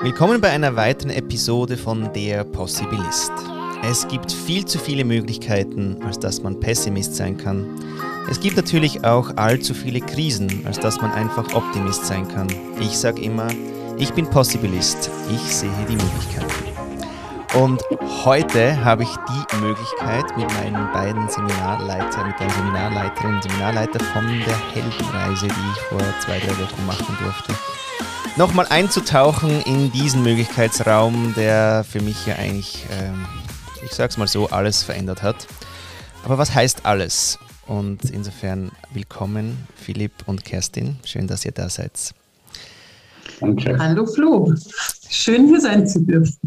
Willkommen bei einer weiteren Episode von Der Possibilist. Es gibt viel zu viele Möglichkeiten, als dass man Pessimist sein kann. Es gibt natürlich auch allzu viele Krisen, als dass man einfach Optimist sein kann. Ich sage immer, ich bin Possibilist, ich sehe die Möglichkeiten. Und heute habe ich die Möglichkeit mit meinen beiden Seminarleitern, mit der Seminarleiterin und Seminarleiter von der Heldenreise, die ich vor zwei, drei Wochen machen durfte, nochmal einzutauchen in diesen Möglichkeitsraum, der für mich ja eigentlich, ähm, ich sag's mal so, alles verändert hat. Aber was heißt alles? Und insofern willkommen, Philipp und Kerstin. Schön, dass ihr da seid. Danke. Hallo Flo. Schön hier sein zu dürfen.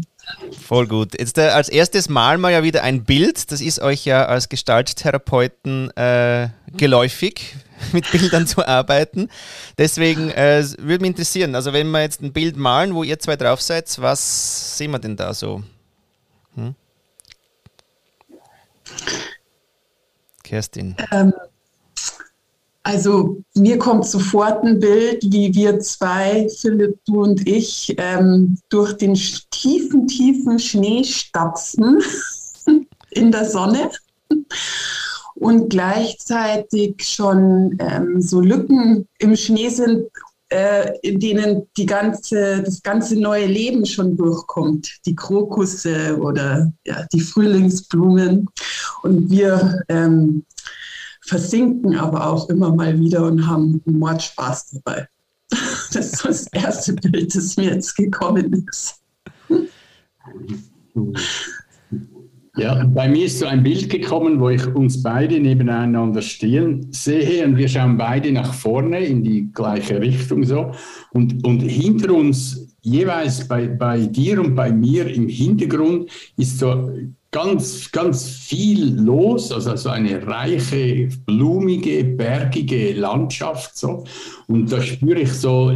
Voll gut. Jetzt äh, als erstes Mal mal ja wieder ein Bild. Das ist euch ja als Gestalttherapeuten äh, geläufig mit Bildern zu arbeiten. Deswegen äh, würde mich interessieren, also wenn wir jetzt ein Bild malen, wo ihr zwei drauf seid, was sehen wir denn da so? Hm? Kerstin. Ähm, also mir kommt sofort ein Bild, wie wir zwei, Philipp, du und ich, ähm, durch den tiefen, tiefen Schnee stapfen in der Sonne und gleichzeitig schon ähm, so Lücken im Schnee sind, äh, in denen die ganze, das ganze neue Leben schon durchkommt. Die Krokusse oder ja, die Frühlingsblumen. Und wir ähm, versinken aber auch immer mal wieder und haben Mordspaß dabei. Das ist das erste Bild, das mir jetzt gekommen ist. Ja, bei mir ist so ein Bild gekommen, wo ich uns beide nebeneinander stehen sehe und wir schauen beide nach vorne in die gleiche Richtung so. Und, und hinter uns, jeweils bei, bei dir und bei mir im Hintergrund, ist so ganz, ganz viel los, also so eine reiche, blumige, bergige Landschaft so. Und da spüre ich so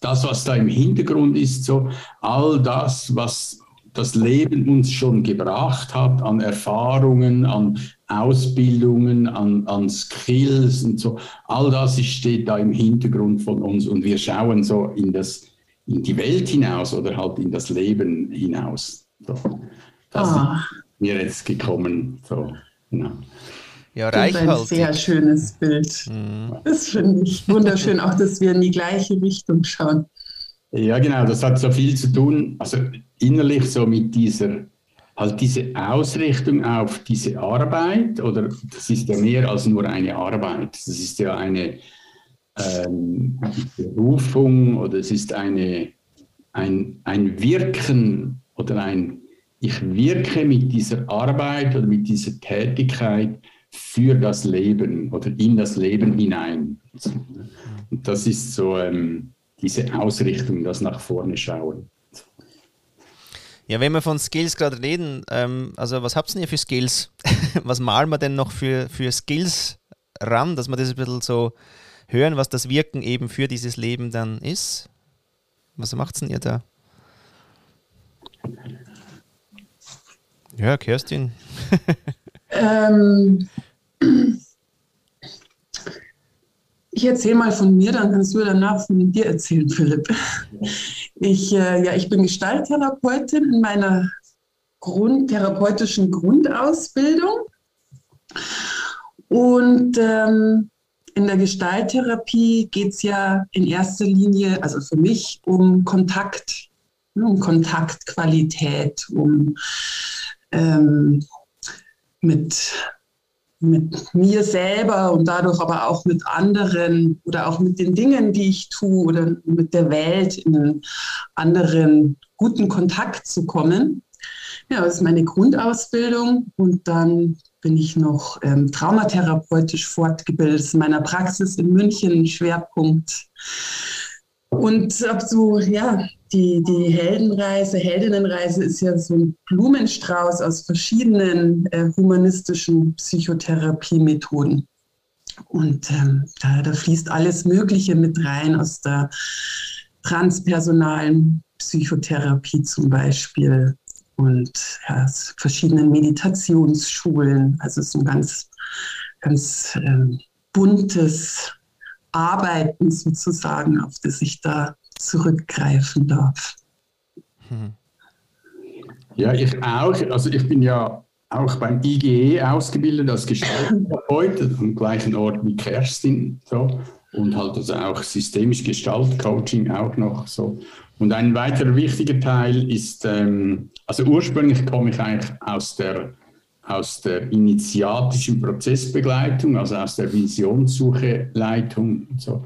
das, was da im Hintergrund ist, so all das, was das Leben uns schon gebracht hat an Erfahrungen, an Ausbildungen, an, an Skills und so. All das steht da im Hintergrund von uns und wir schauen so in, das, in die Welt hinaus oder halt in das Leben hinaus. So. Das oh. ist mir jetzt gekommen. So, genau. Ja, reich ein halt. sehr schönes Bild. Mhm. Das finde ich wunderschön, auch dass wir in die gleiche Richtung schauen. Ja, genau, das hat so viel zu tun, also innerlich so mit dieser, halt diese Ausrichtung auf diese Arbeit, oder das ist ja mehr als nur eine Arbeit, das ist ja eine ähm, Berufung oder es ist eine, ein, ein Wirken oder ein, ich wirke mit dieser Arbeit oder mit dieser Tätigkeit für das Leben oder in das Leben hinein. Und das ist so, ähm, diese Ausrichtung, das nach vorne schauen. Ja, wenn wir von Skills gerade reden, ähm, also was habt ihr für Skills? was malen wir denn noch für, für Skills ran, dass wir das ein bisschen so hören, was das Wirken eben für dieses Leben dann ist? Was macht denn ihr da? Ja, Kerstin. ähm, ich erzähle mal von mir, dann kannst du danach von dir erzählen, Philipp. Ich, äh, ja, ich bin Gestalttherapeutin in meiner Grund, therapeutischen Grundausbildung. Und ähm, in der Gestalttherapie geht es ja in erster Linie, also für mich, um Kontakt, ne, um Kontaktqualität, um ähm, mit mit mir selber und dadurch aber auch mit anderen oder auch mit den Dingen, die ich tue oder mit der Welt in einen anderen guten Kontakt zu kommen. Ja, das ist meine Grundausbildung und dann bin ich noch ähm, traumatherapeutisch fortgebildet in meiner Praxis in München, Schwerpunkt. Und ab so, ja, die, die Heldenreise, Heldinnenreise ist ja so ein Blumenstrauß aus verschiedenen äh, humanistischen Psychotherapiemethoden. Und ähm, da, da fließt alles Mögliche mit rein aus der transpersonalen Psychotherapie zum Beispiel und ja, verschiedenen Meditationsschulen. Also so ein ganz, ganz ähm, buntes Arbeiten sozusagen, auf das ich da zurückgreifen darf. Mhm. Ja, ich auch. Also ich bin ja auch beim IGE ausgebildet als Gestalttherapeut am gleichen Ort wie Kerstin. So. Und halt also auch systemisch Gestaltcoaching auch noch so. Und ein weiterer wichtiger Teil ist, ähm, also ursprünglich komme ich eigentlich aus der, aus der initiatischen Prozessbegleitung, also aus der Visionssuche-Leitung und so.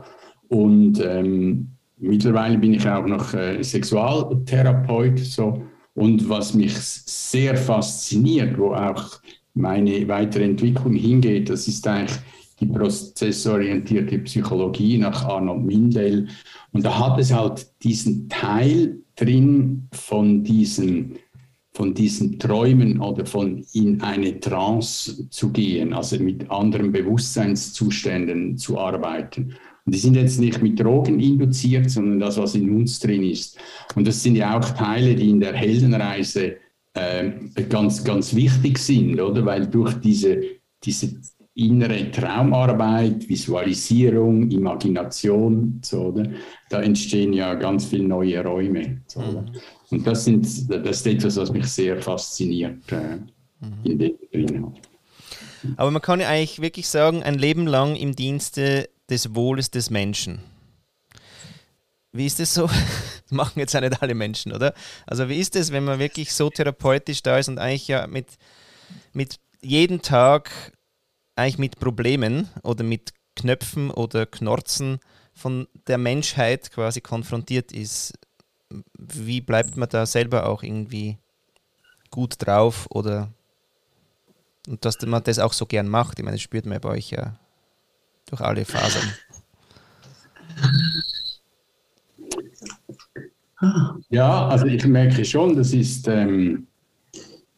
Und ähm, mittlerweile bin ich auch noch äh, Sexualtherapeut so. Und was mich sehr fasziniert, wo auch meine weitere Entwicklung hingeht, das ist eigentlich die prozessorientierte Psychologie nach Arnold Mindell. Und da hat es halt diesen Teil drin von diesen, von diesen Träumen oder von in eine Trance zu gehen, also mit anderen Bewusstseinszuständen zu arbeiten. Und die sind jetzt nicht mit Drogen induziert, sondern das, was in uns drin ist. Und das sind ja auch Teile, die in der Heldenreise äh, ganz, ganz wichtig sind, oder? Weil durch diese, diese innere Traumarbeit, Visualisierung, Imagination, so, oder? da entstehen ja ganz viele neue Räume. So, mhm. Und das, sind, das ist etwas, was mich sehr fasziniert äh, mhm. in dem drin. Aber man kann ja eigentlich wirklich sagen, ein Leben lang im Dienste des Wohles des Menschen. Wie ist es so? Das machen jetzt ja nicht alle Menschen, oder? Also wie ist es, wenn man wirklich so therapeutisch da ist und eigentlich ja mit, mit jeden Tag eigentlich mit Problemen oder mit Knöpfen oder Knorzen von der Menschheit quasi konfrontiert ist? Wie bleibt man da selber auch irgendwie gut drauf oder und dass man das auch so gern macht? Ich meine, das spürt man bei euch ja durch alle Fasern. Ja, also ich merke schon, das ist, ähm,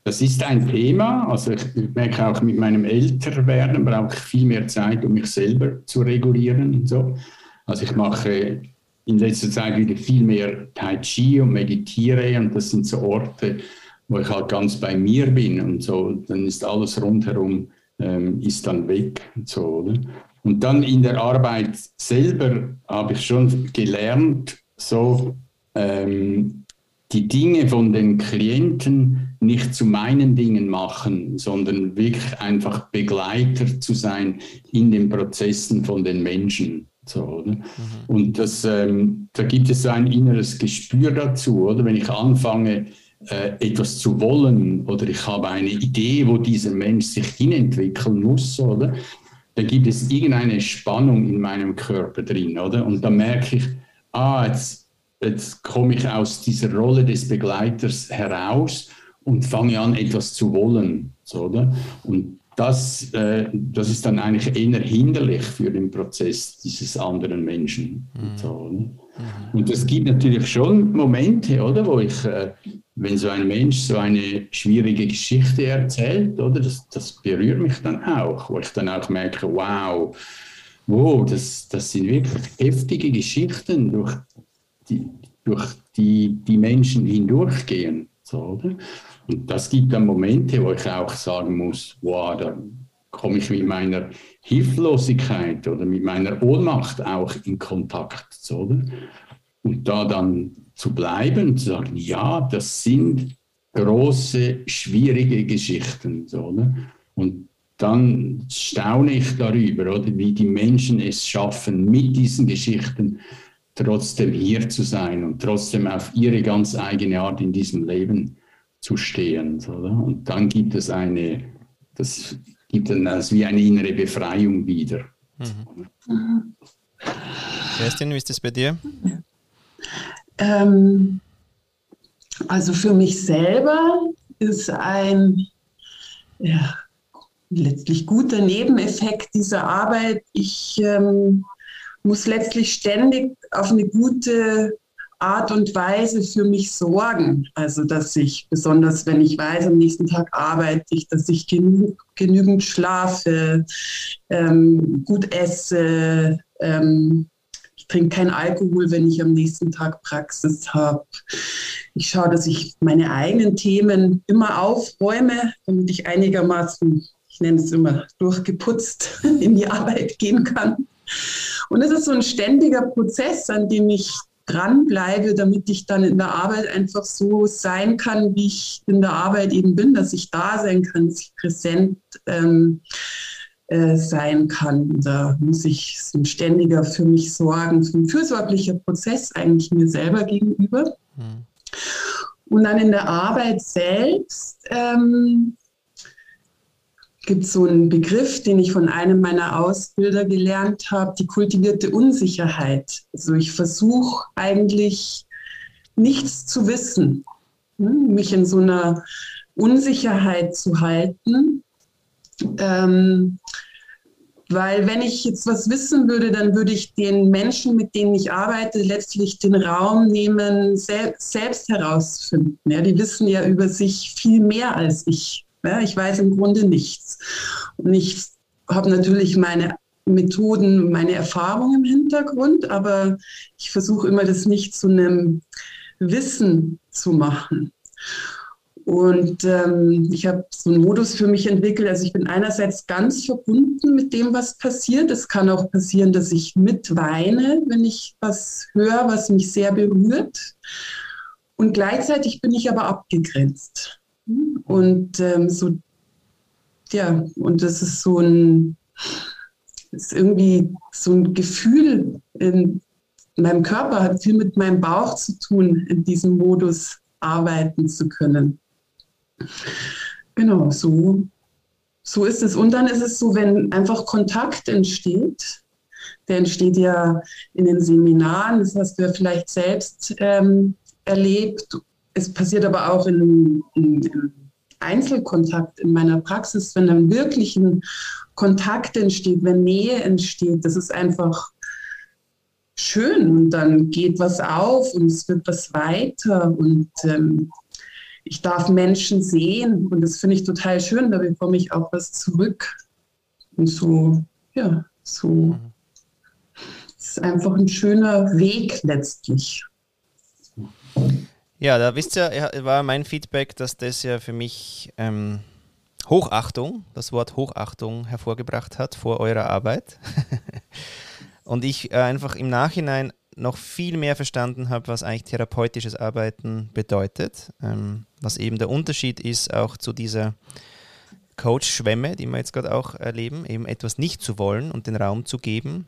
das ist ein Thema. Also ich merke auch mit meinem Älterwerden brauche ich viel mehr Zeit, um mich selber zu regulieren und so. Also ich mache in letzter Zeit wieder viel mehr Tai Chi und meditiere und das sind so Orte, wo ich halt ganz bei mir bin und so. Dann ist alles rundherum ähm, ist dann weg und so. Oder? Und dann in der Arbeit selber habe ich schon gelernt, so ähm, die Dinge von den Klienten nicht zu meinen Dingen machen, sondern wirklich einfach Begleiter zu sein in den Prozessen von den Menschen. So, oder? Mhm. Und das, ähm, da gibt es ein inneres Gespür dazu, oder? Wenn ich anfange, äh, etwas zu wollen oder ich habe eine Idee, wo dieser Mensch sich hinentwickeln muss, oder? da gibt es irgendeine Spannung in meinem Körper drin, oder? Und dann merke ich, ah, jetzt, jetzt komme ich aus dieser Rolle des Begleiters heraus und fange an, etwas zu wollen, so, oder? Und das, äh, das ist dann eigentlich eher hinderlich für den Prozess dieses anderen Menschen. Mhm. So, mhm. Und es gibt natürlich schon Momente, oder, wo ich äh, wenn so ein Mensch so eine schwierige Geschichte erzählt, oder, das, das berührt mich dann auch, wo ich dann auch merke, wow, wow, das, das sind wirklich heftige Geschichten, durch die, durch die die Menschen hindurchgehen. So, oder? Und das gibt dann Momente, wo ich auch sagen muss, wow, da komme ich mit meiner Hilflosigkeit oder mit meiner Ohnmacht auch in Kontakt. Oder? Und da dann zu bleiben, zu sagen, ja, das sind große, schwierige Geschichten. Ne? Und dann staune ich darüber, oder, wie die Menschen es schaffen, mit diesen Geschichten trotzdem hier zu sein und trotzdem auf ihre ganz eigene Art in diesem Leben zu stehen. Ne? Und dann gibt es eine, das gibt dann das wie eine innere Befreiung wieder. Mhm. Kerstin, wie ist das bei dir? Ähm, also für mich selber ist ein ja, letztlich guter Nebeneffekt dieser Arbeit. Ich ähm, muss letztlich ständig auf eine gute Art und Weise für mich sorgen. Also, dass ich, besonders wenn ich weiß, am nächsten Tag arbeite ich, dass ich genü genügend schlafe, ähm, gut esse, ähm, trinke keinen Alkohol, wenn ich am nächsten Tag Praxis habe. Ich schaue, dass ich meine eigenen Themen immer aufräume, damit ich einigermaßen, ich nenne es immer, durchgeputzt in die Arbeit gehen kann. Und es ist so ein ständiger Prozess, an dem ich dranbleibe, damit ich dann in der Arbeit einfach so sein kann, wie ich in der Arbeit eben bin, dass ich da sein kann, dass ich präsent ähm, äh, sein kann. Da muss ich ein ständiger für mich sorgen, so ein fürsorglicher Prozess eigentlich mir selber gegenüber. Mhm. Und dann in der Arbeit selbst ähm, gibt so einen Begriff, den ich von einem meiner Ausbilder gelernt habe, die kultivierte Unsicherheit. Also ich versuche eigentlich nichts zu wissen, ne? mich in so einer Unsicherheit zu halten. Ähm, weil wenn ich jetzt was wissen würde, dann würde ich den Menschen, mit denen ich arbeite, letztlich den Raum nehmen, sel selbst herauszufinden. Ja, die wissen ja über sich viel mehr als ich. Ja, ich weiß im Grunde nichts. Und ich habe natürlich meine Methoden, meine Erfahrungen im Hintergrund, aber ich versuche immer, das nicht zu einem Wissen zu machen. Und ähm, ich habe so einen Modus für mich entwickelt. Also ich bin einerseits ganz verbunden mit dem, was passiert. Es kann auch passieren, dass ich mitweine, wenn ich was höre, was mich sehr berührt. Und gleichzeitig bin ich aber abgegrenzt. Und ähm, so, ja, und das ist so ein, ist irgendwie so ein Gefühl in meinem Körper, hat viel mit meinem Bauch zu tun, in diesem Modus arbeiten zu können. Genau, so, so ist es. Und dann ist es so, wenn einfach Kontakt entsteht, der entsteht ja in den Seminaren, das hast du ja vielleicht selbst ähm, erlebt es passiert aber auch in, in, in Einzelkontakt in meiner Praxis, wenn dann wirklich ein Kontakt entsteht, wenn Nähe entsteht, das ist einfach schön und dann geht was auf und es wird was weiter und ähm, ich darf Menschen sehen und das finde ich total schön, da bekomme ich auch was zurück und so, ja, so. Mhm. Es ist einfach ein schöner Weg letztlich. Ja, da wisst ihr, war mein Feedback, dass das ja für mich ähm, Hochachtung, das Wort Hochachtung hervorgebracht hat vor eurer Arbeit. Und ich äh, einfach im Nachhinein noch viel mehr verstanden habe, was eigentlich therapeutisches Arbeiten bedeutet, ähm, was eben der Unterschied ist auch zu dieser Coach-Schwemme, die wir jetzt gerade auch erleben, eben etwas nicht zu wollen und den Raum zu geben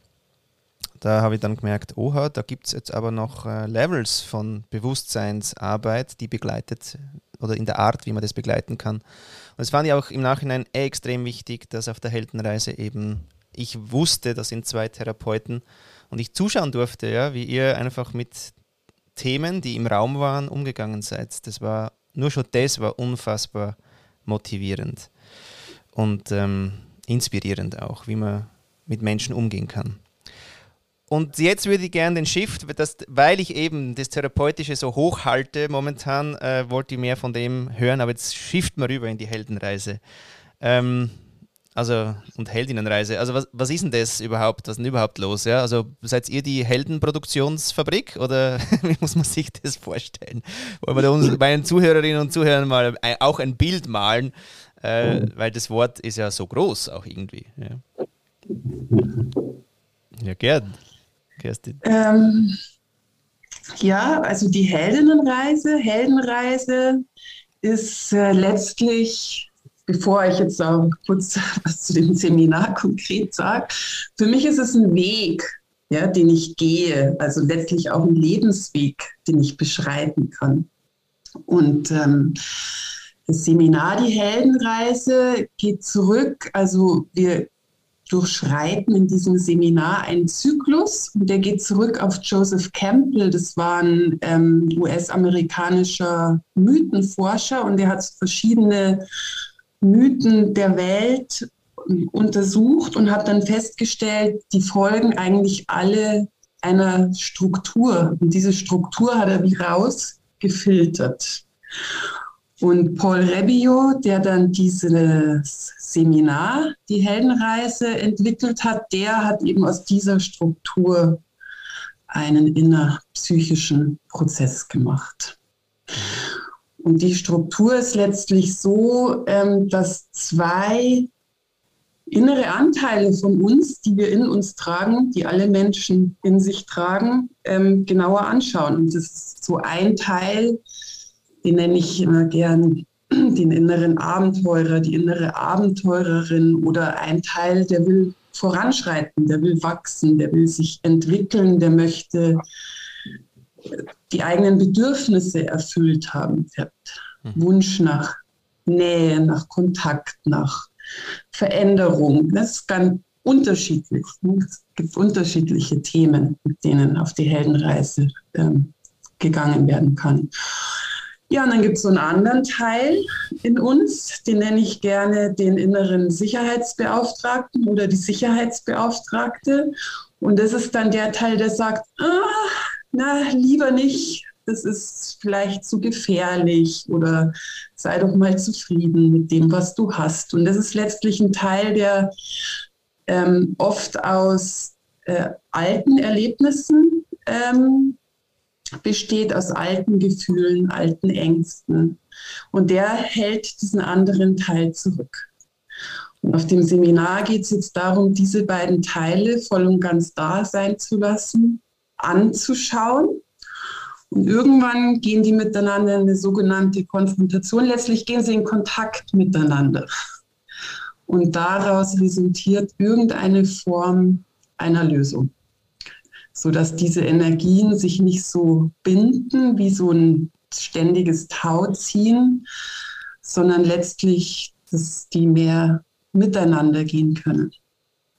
da habe ich dann gemerkt, oha, da gibt es jetzt aber noch äh, Levels von Bewusstseinsarbeit, die begleitet oder in der Art, wie man das begleiten kann. Und es fand ich auch im Nachhinein extrem wichtig, dass auf der Heldenreise eben ich wusste, das sind zwei Therapeuten und ich zuschauen durfte, ja, wie ihr einfach mit Themen, die im Raum waren, umgegangen seid. Das war nur schon das war unfassbar motivierend und ähm, inspirierend auch, wie man mit Menschen umgehen kann. Und jetzt würde ich gerne den Shift, das, weil ich eben das Therapeutische so hoch halte momentan, äh, wollte ich mehr von dem hören, aber jetzt shift mal rüber in die Heldenreise. Ähm, also, und Heldinnenreise. Also, was, was ist denn das überhaupt? Was ist denn überhaupt los? Ja? Also, seid ihr die Heldenproduktionsfabrik oder wie muss man sich das vorstellen? Wollen wir uns, meinen Zuhörerinnen und Zuhörern mal auch ein Bild malen, äh, weil das Wort ist ja so groß auch irgendwie. Ja, ja gern. Kerstin? Ähm, ja, also die Heldinnenreise, Heldenreise ist äh, letztlich, bevor ich jetzt auch kurz was zu dem Seminar konkret sage, für mich ist es ein Weg, ja, den ich gehe, also letztlich auch ein Lebensweg, den ich beschreiten kann. Und ähm, das Seminar Die Heldenreise geht zurück, also wir durchschreiten in diesem Seminar einen Zyklus. Der geht zurück auf Joseph Campbell. Das war ein ähm, US-amerikanischer Mythenforscher und der hat verschiedene Mythen der Welt untersucht und hat dann festgestellt, die folgen eigentlich alle einer Struktur. Und diese Struktur hat er wie rausgefiltert. Und Paul Rebbio, der dann dieses Seminar, die Heldenreise, entwickelt hat, der hat eben aus dieser Struktur einen innerpsychischen Prozess gemacht. Und die Struktur ist letztlich so, ähm, dass zwei innere Anteile von uns, die wir in uns tragen, die alle Menschen in sich tragen, ähm, genauer anschauen. Und das ist so ein Teil, den nenne ich immer gern den inneren Abenteurer, die innere Abenteurerin oder ein Teil, der will voranschreiten, der will wachsen, der will sich entwickeln, der möchte die eigenen Bedürfnisse erfüllt haben. Der hat mhm. Wunsch nach Nähe, nach Kontakt, nach Veränderung. Das ist ganz unterschiedlich. Es gibt unterschiedliche Themen, mit denen auf die Heldenreise ähm, gegangen werden kann. Ja, und dann gibt es so einen anderen Teil in uns, den nenne ich gerne den inneren Sicherheitsbeauftragten oder die Sicherheitsbeauftragte. Und das ist dann der Teil, der sagt, ah, na, lieber nicht, das ist vielleicht zu gefährlich oder sei doch mal zufrieden mit dem, was du hast. Und das ist letztlich ein Teil, der ähm, oft aus äh, alten Erlebnissen ähm, besteht, aus alten Gefühlen, alten Ängsten. Und der hält diesen anderen Teil zurück. Und auf dem Seminar geht es jetzt darum, diese beiden Teile voll und ganz da sein zu lassen, anzuschauen und irgendwann gehen die miteinander in eine sogenannte Konfrontation. Letztlich gehen sie in Kontakt miteinander. Und daraus resultiert irgendeine Form einer Lösung, sodass diese Energien sich nicht so binden wie so ein ständiges Tauziehen, sondern letztlich, dass die mehr miteinander gehen können.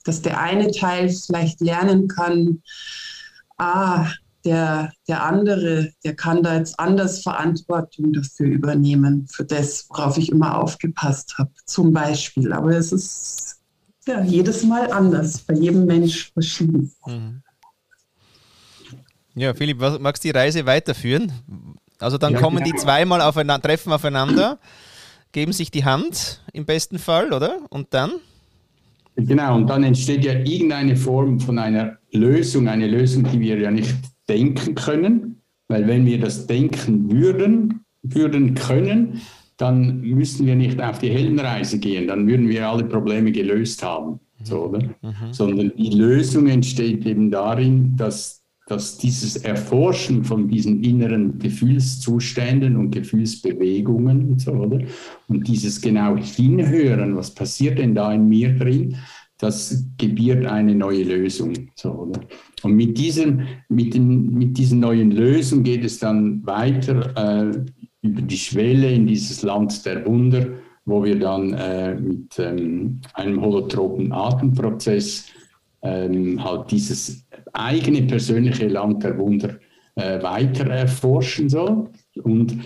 Dass der eine Teil vielleicht lernen kann, ah, der, der andere, der kann da jetzt anders Verantwortung dafür übernehmen, für das, worauf ich immer aufgepasst habe, zum Beispiel. Aber es ist ja jedes Mal anders, bei jedem Mensch verschieden. Mhm. Ja, Philipp, magst du die Reise weiterführen? Also dann ja, kommen genau. die zweimal aufeinander, treffen aufeinander, geben sich die Hand im besten Fall, oder? Und dann? Genau, und dann entsteht ja irgendeine Form von einer Lösung, eine Lösung, die wir ja nicht denken können, weil wenn wir das denken würden, würden können, dann müssten wir nicht auf die Heldenreise gehen, dann würden wir alle Probleme gelöst haben. So, oder? Mhm. Sondern die Lösung entsteht eben darin, dass, dass dieses Erforschen von diesen inneren Gefühlszuständen und Gefühlsbewegungen und so, oder? Und dieses genau Hinhören, was passiert denn da in mir drin, das gebiert eine neue Lösung. So, oder? Und mit, diesem, mit, den, mit diesen neuen Lösungen geht es dann weiter äh, über die Schwelle in dieses Land der Wunder, wo wir dann äh, mit ähm, einem holotropen Atemprozess ähm, halt dieses eigene persönliche Land der Wunder äh, weiter erforschen soll. Und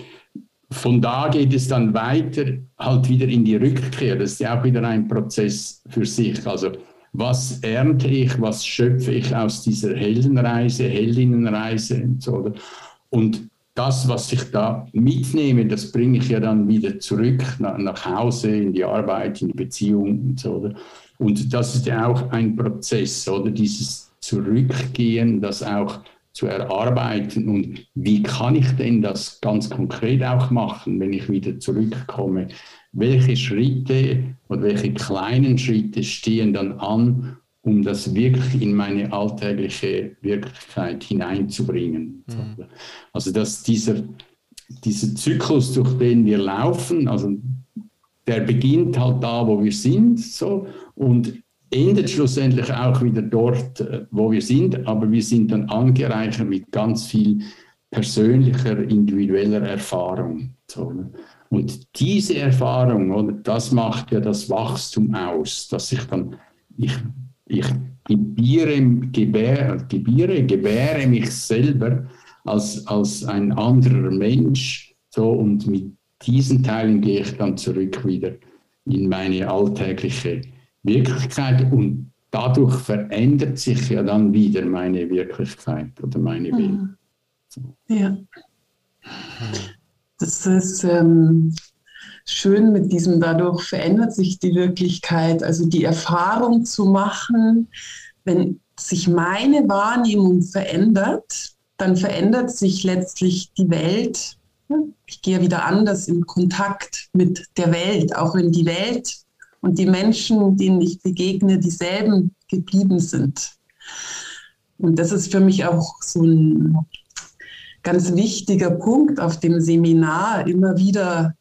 von da geht es dann weiter halt wieder in die Rückkehr. Das ist ja auch wieder ein Prozess für sich. Also was ernte ich, was schöpfe ich aus dieser Heldenreise, Heldinnenreise und so. Und das, was ich da mitnehme, das bringe ich ja dann wieder zurück nach, nach Hause, in die Arbeit, in die Beziehung und so. Und das ist ja auch ein Prozess, oder dieses Zurückgehen, das auch zu erarbeiten und wie kann ich denn das ganz konkret auch machen, wenn ich wieder zurückkomme? Welche Schritte oder welche kleinen Schritte stehen dann an, um das wirklich in meine alltägliche Wirklichkeit hineinzubringen? Mhm. Also dass dieser, dieser Zyklus, durch den wir laufen, also der beginnt halt da, wo wir sind, so und endet schlussendlich auch wieder dort, äh, wo wir sind, aber wir sind dann angereichert mit ganz viel persönlicher, individueller Erfahrung. Ne? Und diese Erfahrung, oder, das macht ja das Wachstum aus, dass ich dann, ich, ich gebiere, gebäre, gebiere, gebäre mich selber als, als ein anderer Mensch, so, und mit diesen Teilen gehe ich dann zurück wieder in meine alltägliche Wirklichkeit und dadurch verändert sich ja dann wieder meine Wirklichkeit oder meine Welt. Mhm. Ja. Das ist ähm, schön mit diesem, dadurch verändert sich die Wirklichkeit, also die Erfahrung zu machen, wenn sich meine Wahrnehmung verändert, dann verändert sich letztlich die Welt. Ich gehe wieder anders in Kontakt mit der Welt, auch wenn die Welt und die Menschen, denen ich begegne, dieselben geblieben sind. Und das ist für mich auch so ein ganz wichtiger Punkt auf dem Seminar, immer wieder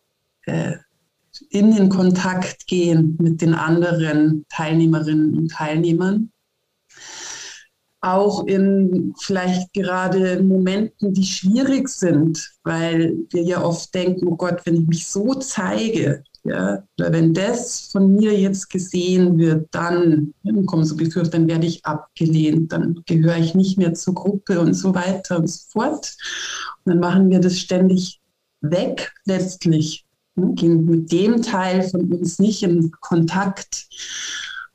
äh, in den Kontakt gehen mit den anderen Teilnehmerinnen und Teilnehmern. Auch in vielleicht gerade Momenten, die schwierig sind, weil wir ja oft denken, oh Gott, wenn ich mich so zeige, ja, wenn das von mir jetzt gesehen wird, dann, kommen so Gefühle, dann werde ich abgelehnt, dann gehöre ich nicht mehr zur Gruppe und so weiter und so fort. Und dann machen wir das ständig weg letztlich, ne, gehen mit dem Teil von uns nicht in Kontakt.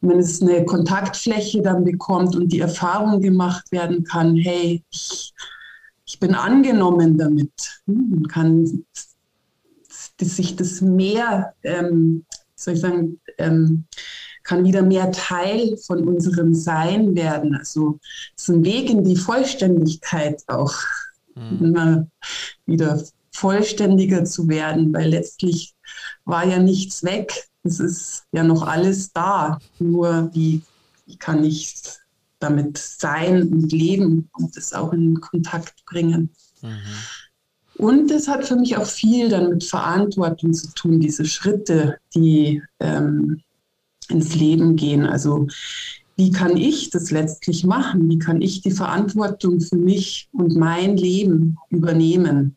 Und wenn es eine Kontaktfläche dann bekommt und die Erfahrung gemacht werden kann, hey, ich, ich bin angenommen damit, hm, man kann dass sich das mehr, ähm, soll ich sagen, ähm, kann wieder mehr Teil von unserem Sein werden. Also es ist ein Weg in die Vollständigkeit auch, mhm. immer wieder vollständiger zu werden, weil letztlich war ja nichts weg. Es ist ja noch alles da. Nur wie, wie kann ich damit sein und leben und das auch in Kontakt bringen. Mhm. Und es hat für mich auch viel dann mit Verantwortung zu tun, diese Schritte, die ähm, ins Leben gehen. Also wie kann ich das letztlich machen? Wie kann ich die Verantwortung für mich und mein Leben übernehmen?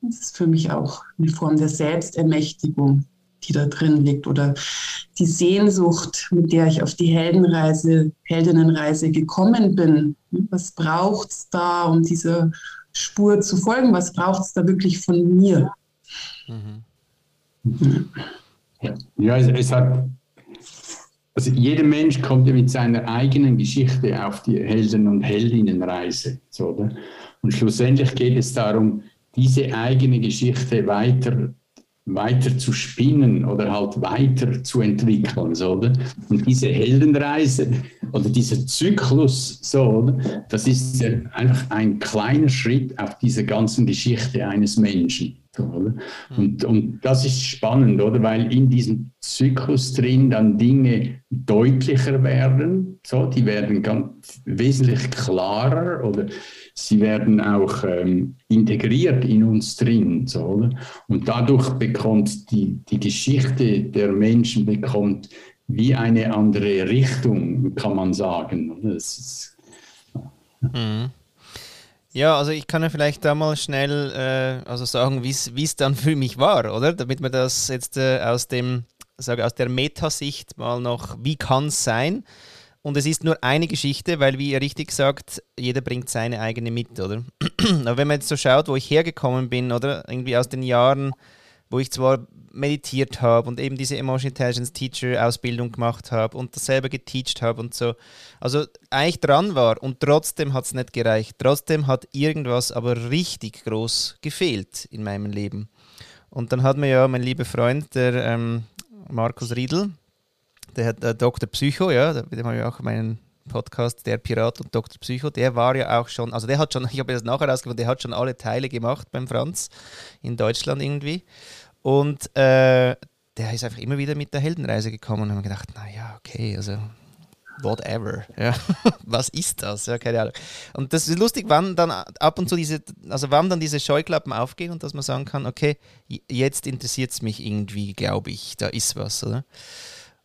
Das ist für mich auch eine Form der Selbstermächtigung, die da drin liegt. Oder die Sehnsucht, mit der ich auf die Heldenreise, Heldinnenreise gekommen bin. Was braucht es da, um diese Spur zu folgen. Was braucht es da wirklich von mir? Mhm. Ja, es, es, hat, also jeder Mensch kommt ja mit seiner eigenen Geschichte auf die Helden- und Heldinnenreise. So, oder? Und schlussendlich geht es darum, diese eigene Geschichte weiter weiter zu spinnen oder halt weiter zu entwickeln. So, oder? Und diese Heldenreise oder dieser Zyklus, so, oder? das ist einfach ein kleiner Schritt auf dieser ganzen Geschichte eines Menschen. Mhm. und, und das ist spannend, oder? Weil in diesem Zyklus drin dann Dinge deutlicher werden, so, die werden ganz wesentlich klarer oder sie werden auch ähm, integriert in uns drin. So, oder? Und dadurch bekommt die, die Geschichte der Menschen bekommt wie eine andere Richtung, kann man sagen. Oder? Ist, mhm. Ja, also ich kann ja vielleicht da mal schnell äh, also sagen, wie es dann für mich war, oder? Damit man das jetzt äh, aus dem, sage aus der Metasicht mal noch, wie kann es sein? Und es ist nur eine Geschichte, weil, wie ihr richtig sagt, jeder bringt seine eigene mit, oder? Aber wenn man jetzt so schaut, wo ich hergekommen bin, oder? Irgendwie aus den Jahren, wo ich zwar meditiert habe und eben diese Emotion Intelligence Teacher Ausbildung gemacht habe und das selber geteacht habe und so. Also eigentlich dran war und trotzdem hat es nicht gereicht. Trotzdem hat irgendwas aber richtig groß gefehlt in meinem Leben. Und dann hat mir ja mein lieber Freund, der ähm, Markus Riedel, der hat äh, Dr. Psycho, ja, da habe ich auch meinen Podcast, der Pirat und Dr. Psycho, der war ja auch schon, also der hat schon, ich habe das nachher rausgefunden, der hat schon alle Teile gemacht beim Franz in Deutschland irgendwie. Und äh, der ist einfach immer wieder mit der Heldenreise gekommen und haben gedacht, naja, okay, also whatever. Ja. Was ist das? Ja, keine Ahnung. Und das ist lustig, wann dann ab und zu diese, also wann dann diese Scheuklappen aufgehen und dass man sagen kann, okay, jetzt interessiert es mich irgendwie, glaube ich, da ist was, oder?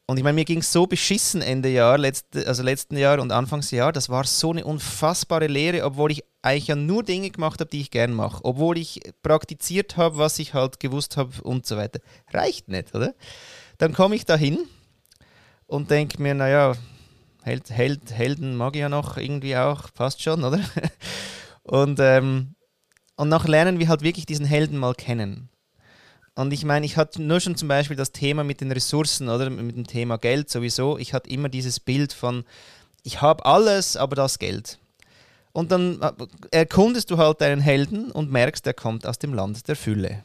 Und ich meine, mir ging es so beschissen Ende Jahr, letzte, also letzten Jahr und Anfangsjahr. Das war so eine unfassbare Lehre, obwohl ich eigentlich ja nur Dinge gemacht habe, die ich gern mache. Obwohl ich praktiziert habe, was ich halt gewusst habe und so weiter. Reicht nicht, oder? Dann komme ich da hin und denke mir, naja, Held, Held, Helden mag ich ja noch irgendwie auch, passt schon, oder? und, ähm, und nachher lernen wir halt wirklich diesen Helden mal kennen. Und ich meine, ich hatte nur schon zum Beispiel das Thema mit den Ressourcen oder mit dem Thema Geld sowieso. Ich hatte immer dieses Bild von, ich habe alles, aber das Geld. Und dann äh, erkundest du halt deinen Helden und merkst, er kommt aus dem Land der Fülle.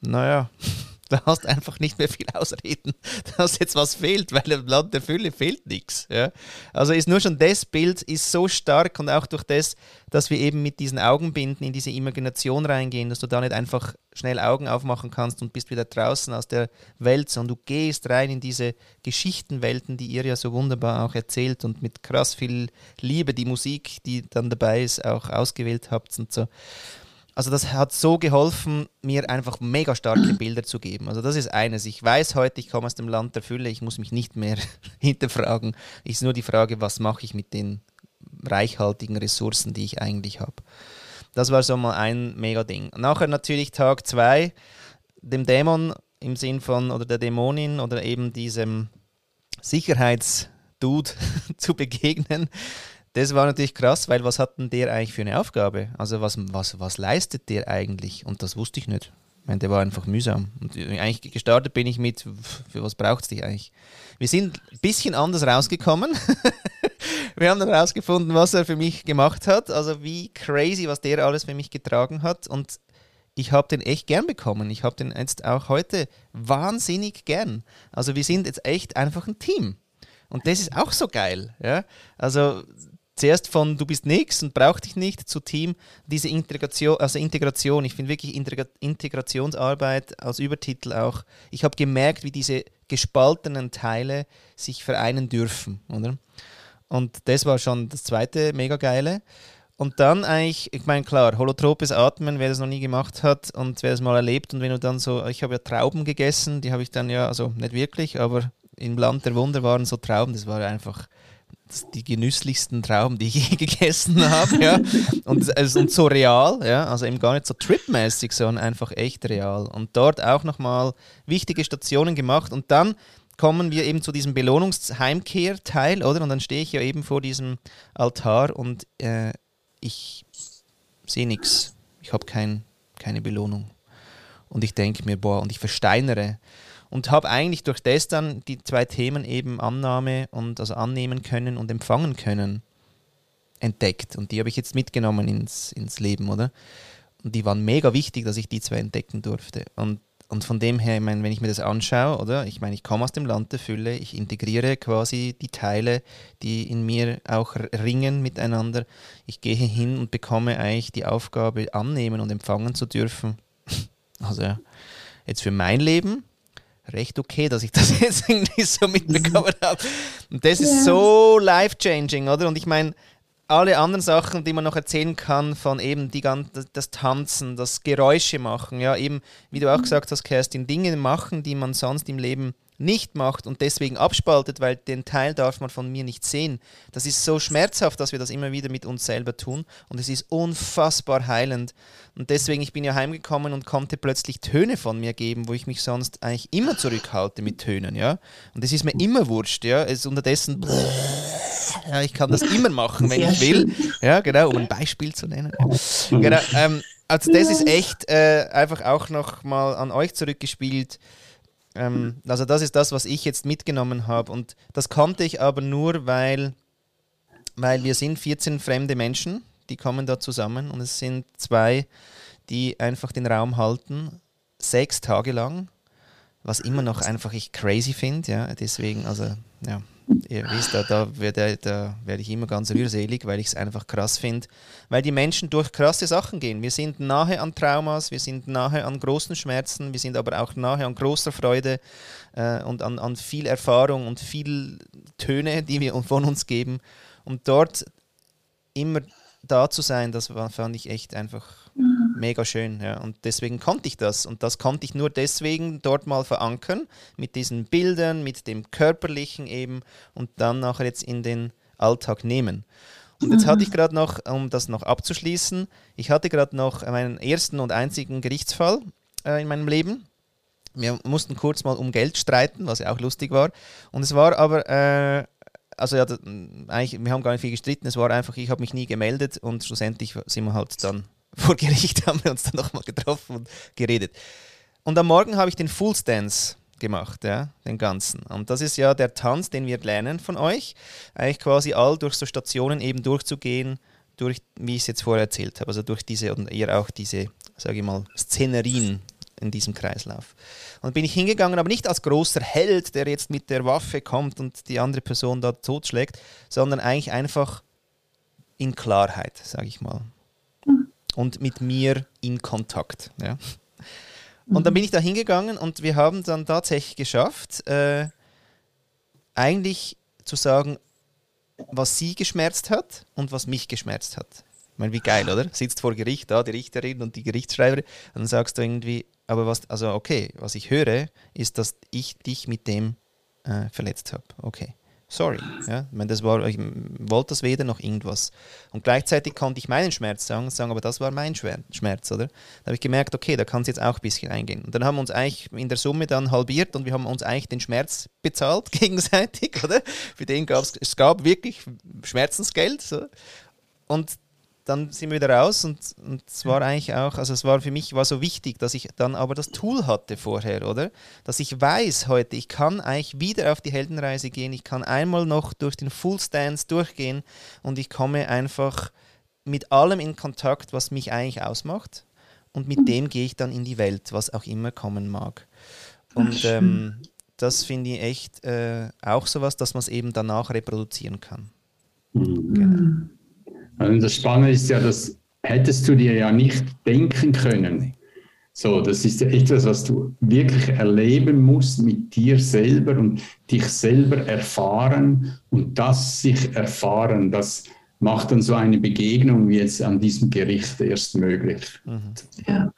Naja, Da hast einfach nicht mehr viel Ausreden, dass jetzt was fehlt, weil im Land der Fülle fehlt nichts. Ja? Also ist nur schon das Bild ist so stark und auch durch das, dass wir eben mit diesen Augenbinden in diese Imagination reingehen, dass du da nicht einfach schnell Augen aufmachen kannst und bist wieder draußen aus der Welt, sondern du gehst rein in diese Geschichtenwelten, die ihr ja so wunderbar auch erzählt und mit krass viel Liebe die Musik, die dann dabei ist, auch ausgewählt habt und so. Also das hat so geholfen, mir einfach mega starke Bilder zu geben. Also das ist eines. Ich weiß heute, ich komme aus dem Land der Fülle, ich muss mich nicht mehr hinterfragen. Es ist nur die Frage, was mache ich mit den reichhaltigen Ressourcen, die ich eigentlich habe. Das war so mal ein mega Ding. Nachher natürlich Tag zwei, dem Dämon im Sinn von, oder der Dämonin oder eben diesem Sicherheitsdude zu begegnen das war natürlich krass, weil was hat denn der eigentlich für eine Aufgabe? Also was, was, was leistet der eigentlich? Und das wusste ich nicht. Ich meine, der war einfach mühsam. Und eigentlich gestartet bin ich mit, für was braucht es dich eigentlich? Wir sind ein bisschen anders rausgekommen. wir haben dann herausgefunden, was er für mich gemacht hat. Also wie crazy, was der alles für mich getragen hat. Und ich habe den echt gern bekommen. Ich habe den jetzt auch heute wahnsinnig gern. Also wir sind jetzt echt einfach ein Team. Und das ist auch so geil. Ja? Also zuerst von du bist nix und brauch dich nicht zu Team, diese Integration, also Integration, ich finde wirklich Integra Integrationsarbeit als Übertitel auch, ich habe gemerkt, wie diese gespaltenen Teile sich vereinen dürfen, oder? Und das war schon das zweite mega geile. Und dann eigentlich, ich meine, klar, holotropes Atmen, wer das noch nie gemacht hat und wer das mal erlebt und wenn du dann so, ich habe ja Trauben gegessen, die habe ich dann ja, also nicht wirklich, aber im Land der Wunder waren so Trauben, das war einfach die genüsslichsten Trauben, die ich je gegessen habe. Ja. Und, also, und so real, ja. also eben gar nicht so tripmäßig, sondern einfach echt real. Und dort auch nochmal wichtige Stationen gemacht. Und dann kommen wir eben zu diesem Belohnungsheimkehr-Teil, oder? Und dann stehe ich ja eben vor diesem Altar und äh, ich sehe nichts. Ich habe kein, keine Belohnung. Und ich denke mir, boah, und ich versteinere und habe eigentlich durch das dann die zwei Themen eben Annahme und also annehmen können und empfangen können entdeckt. Und die habe ich jetzt mitgenommen ins, ins Leben, oder? Und die waren mega wichtig, dass ich die zwei entdecken durfte. Und, und von dem her, ich meine, wenn ich mir das anschaue, oder? Ich meine, ich komme aus dem Land der Fülle, ich integriere quasi die Teile, die in mir auch ringen miteinander. Ich gehe hin und bekomme eigentlich die Aufgabe, annehmen und empfangen zu dürfen. Also ja, jetzt für mein Leben recht okay, dass ich das jetzt irgendwie so mitbekommen habe. Und das ist so life-changing, oder? Und ich meine, alle anderen Sachen, die man noch erzählen kann, von eben die, das Tanzen, das Geräusche machen, ja, eben, wie du auch mhm. gesagt hast, Kerstin, Dinge machen, die man sonst im Leben nicht macht und deswegen abspaltet, weil den Teil darf man von mir nicht sehen. Das ist so schmerzhaft, dass wir das immer wieder mit uns selber tun und es ist unfassbar heilend. Und deswegen, ich bin ja heimgekommen und konnte plötzlich Töne von mir geben, wo ich mich sonst eigentlich immer zurückhalte mit Tönen, ja. Und das ist mir immer wurscht, ja. Es ist unterdessen, ja, ich kann das immer machen, wenn ich will. Ja, genau, um ein Beispiel zu nennen. Genau, ähm, also das ist echt äh, einfach auch noch mal an euch zurückgespielt. Ähm, also das ist das, was ich jetzt mitgenommen habe. Und das konnte ich aber nur, weil, weil wir sind 14 fremde Menschen, die kommen da zusammen und es sind zwei, die einfach den Raum halten, sechs Tage lang, was immer noch einfach ich crazy finde. Ja, deswegen, also ja, ihr wisst, da, da werde da werd ich immer ganz rührselig, weil ich es einfach krass finde, weil die Menschen durch krasse Sachen gehen. Wir sind nahe an Traumas, wir sind nahe an großen Schmerzen, wir sind aber auch nahe an großer Freude äh, und an, an viel Erfahrung und viel Töne, die wir von uns geben. Und dort immer da zu sein, das war, fand ich echt einfach mhm. mega schön. Ja. Und deswegen konnte ich das. Und das konnte ich nur deswegen dort mal verankern, mit diesen Bildern, mit dem Körperlichen eben und dann nachher jetzt in den Alltag nehmen. Und jetzt hatte ich gerade noch, um das noch abzuschließen, ich hatte gerade noch meinen ersten und einzigen Gerichtsfall äh, in meinem Leben. Wir mussten kurz mal um Geld streiten, was ja auch lustig war. Und es war aber äh, also ja, eigentlich, wir haben gar nicht viel gestritten, es war einfach, ich habe mich nie gemeldet und schlussendlich sind wir halt dann vor Gericht, haben wir uns dann nochmal getroffen und geredet. Und am Morgen habe ich den Full Stance gemacht, ja, den ganzen. Und das ist ja der Tanz, den wir lernen von euch, eigentlich quasi all durch so Stationen eben durchzugehen, durch, wie ich es jetzt vorher erzählt habe, also durch diese und ihr auch diese, sage ich mal, Szenerien in diesem Kreislauf. Und bin ich hingegangen, aber nicht als großer Held, der jetzt mit der Waffe kommt und die andere Person da totschlägt, sondern eigentlich einfach in Klarheit, sage ich mal. Mhm. Und mit mir in Kontakt. Ja. Und dann bin ich da hingegangen und wir haben dann tatsächlich geschafft, äh, eigentlich zu sagen, was sie geschmerzt hat und was mich geschmerzt hat. Ich meine, wie geil, oder? Sitzt vor Gericht da, die Richterin und die Gerichtsschreiberin, und dann sagst du irgendwie, aber was, also okay, was ich höre, ist, dass ich dich mit dem äh, verletzt habe. Okay sorry. Ja? Ich, meine, das war, ich wollte das weder noch irgendwas. Und gleichzeitig konnte ich meinen Schmerz sagen, sagen aber das war mein Schmerz, oder? Da habe ich gemerkt, okay, da kann es jetzt auch ein bisschen eingehen. Und dann haben wir uns eigentlich in der Summe dann halbiert und wir haben uns eigentlich den Schmerz bezahlt gegenseitig, oder? Für den gab es, es gab wirklich Schmerzensgeld. So. Und dann sind wir wieder raus und, und es war eigentlich auch, also es war für mich war so wichtig, dass ich dann aber das Tool hatte vorher, oder? Dass ich weiß heute, ich kann eigentlich wieder auf die Heldenreise gehen, ich kann einmal noch durch den Full Stance durchgehen und ich komme einfach mit allem in Kontakt, was mich eigentlich ausmacht und mit dem gehe ich dann in die Welt, was auch immer kommen mag. Und ähm, das finde ich echt äh, auch sowas, dass man es eben danach reproduzieren kann. Mhm. Genau. Und das Spannende ist ja, das hättest du dir ja nicht denken können. So, das ist etwas, was du wirklich erleben musst mit dir selber und dich selber erfahren und das sich erfahren, das macht dann so eine Begegnung wie jetzt an diesem Gericht erst möglich. Mhm. Ja.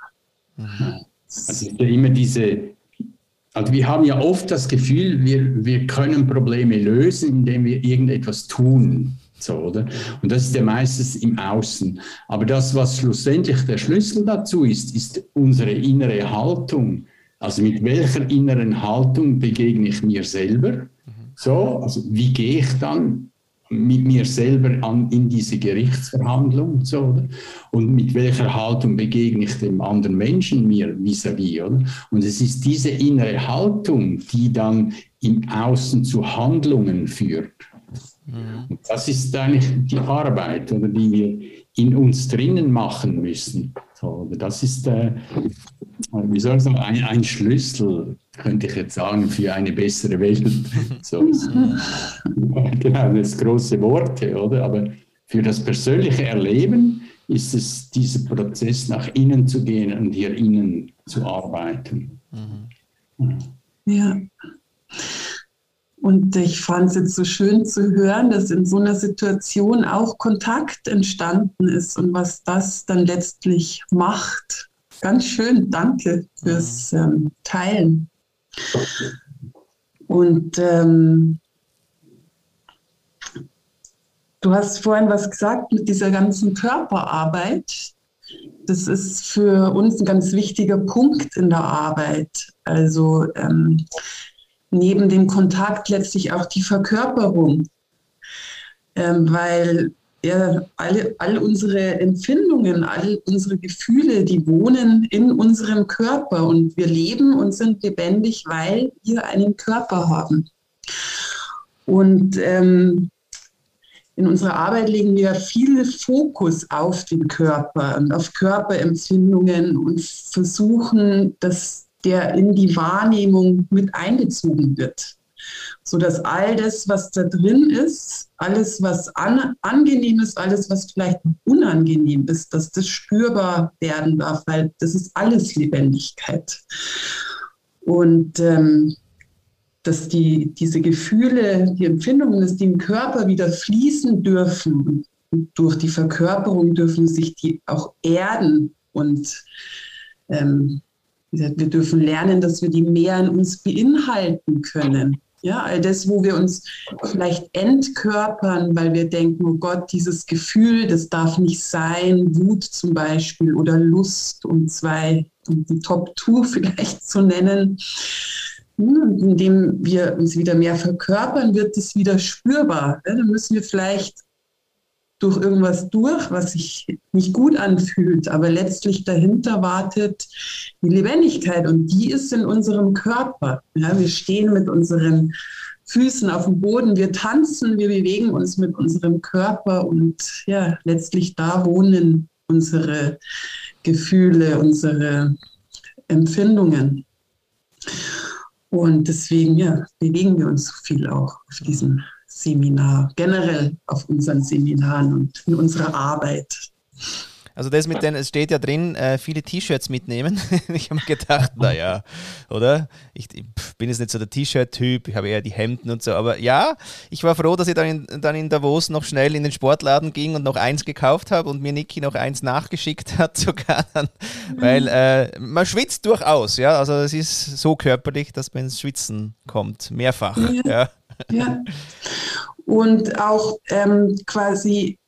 Mhm. Also ja immer diese, also wir haben ja oft das Gefühl, wir, wir können Probleme lösen, indem wir irgendetwas tun. So, oder? Und das ist ja meistens im Außen. Aber das, was schlussendlich der Schlüssel dazu ist, ist unsere innere Haltung. Also mit welcher inneren Haltung begegne ich mir selber? So, also wie gehe ich dann mit mir selber an, in diese Gerichtsverhandlung? So, oder? Und mit welcher Haltung begegne ich dem anderen Menschen mir vis-à-vis? -vis, Und es ist diese innere Haltung, die dann im Außen zu Handlungen führt. Mhm. Das ist eigentlich die Arbeit, oder, die wir in uns drinnen machen müssen. So, das ist, äh, wie soll ich sagen, ein, ein, Schlüssel, könnte ich jetzt sagen, für eine bessere Welt. So, genau, das große Worte, oder? Aber für das persönliche Erleben ist es dieser Prozess, nach innen zu gehen und hier innen zu arbeiten. Mhm. Ja. Und ich fand es jetzt so schön zu hören, dass in so einer Situation auch Kontakt entstanden ist und was das dann letztlich macht. Ganz schön, danke fürs ähm, Teilen. Und ähm, du hast vorhin was gesagt mit dieser ganzen Körperarbeit. Das ist für uns ein ganz wichtiger Punkt in der Arbeit. Also ähm, neben dem Kontakt letztlich auch die Verkörperung, ähm, weil ja, alle, all unsere Empfindungen, all unsere Gefühle, die wohnen in unserem Körper und wir leben und sind lebendig, weil wir einen Körper haben. Und ähm, in unserer Arbeit legen wir viel Fokus auf den Körper und auf Körperempfindungen und versuchen, das der in die Wahrnehmung mit einbezogen wird. Sodass all das, was da drin ist, alles, was an, angenehm ist, alles, was vielleicht unangenehm ist, dass das spürbar werden darf, weil das ist alles Lebendigkeit. Und ähm, dass die, diese Gefühle, die Empfindungen, dass die im Körper wieder fließen dürfen. Und durch die Verkörperung dürfen sich die auch erden und ähm, wir dürfen lernen, dass wir die mehr in uns beinhalten können. Ja, all das, wo wir uns vielleicht entkörpern, weil wir denken, oh Gott, dieses Gefühl, das darf nicht sein, Wut zum Beispiel oder Lust, um zwei, um die Top Two vielleicht zu nennen. Und indem wir uns wieder mehr verkörpern, wird es wieder spürbar. Dann müssen wir vielleicht durch irgendwas durch, was sich nicht gut anfühlt, aber letztlich dahinter wartet die Lebendigkeit und die ist in unserem Körper. Ja, wir stehen mit unseren Füßen auf dem Boden, wir tanzen, wir bewegen uns mit unserem Körper und ja, letztlich da wohnen unsere Gefühle, unsere Empfindungen. Und deswegen ja, bewegen wir uns so viel auch auf diesem Seminar, generell auf unseren Seminaren und in unserer Arbeit. Also das mit den, es steht ja drin, äh, viele T-Shirts mitnehmen. ich habe mir gedacht, naja, oder? Ich, bin jetzt nicht so der T-Shirt-Typ, ich habe eher die Hemden und so. Aber ja, ich war froh, dass ich dann in, dann in Davos noch schnell in den Sportladen ging und noch eins gekauft habe und mir Niki noch eins nachgeschickt hat sogar. Weil äh, man schwitzt durchaus, ja. Also es ist so körperlich, dass man ins Schwitzen kommt, mehrfach. Ja. ja. Ja. Und auch ähm, quasi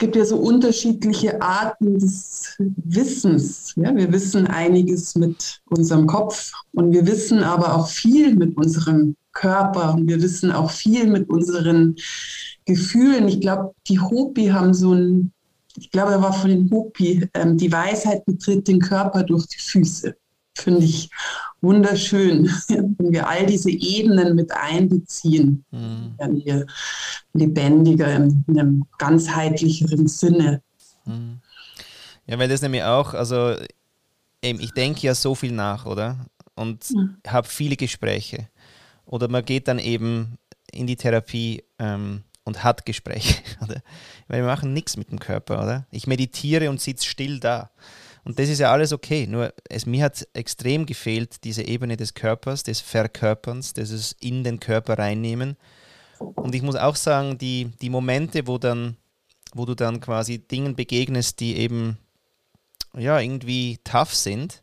gibt ja so unterschiedliche Arten des Wissens. Ja, wir wissen einiges mit unserem Kopf und wir wissen aber auch viel mit unserem Körper und wir wissen auch viel mit unseren Gefühlen. Ich glaube, die Hopi haben so ein, ich glaube, da war von den Hopi, ähm, die Weisheit betritt den Körper durch die Füße. Finde ich wunderschön, wenn wir all diese Ebenen mit einbeziehen, mhm. werden wir lebendiger in einem ganzheitlicheren Sinne. Mhm. Ja, weil das nämlich auch, also eben, ich denke ja so viel nach, oder? Und mhm. habe viele Gespräche. Oder man geht dann eben in die Therapie ähm, und hat Gespräche, oder? Weil wir machen nichts mit dem Körper, oder? Ich meditiere und sitze still da. Und das ist ja alles okay. Nur es, mir hat extrem gefehlt, diese Ebene des Körpers, des Verkörperns, dieses in den Körper reinnehmen. Und ich muss auch sagen, die, die Momente, wo, dann, wo du dann quasi Dingen begegnest, die eben ja, irgendwie tough sind,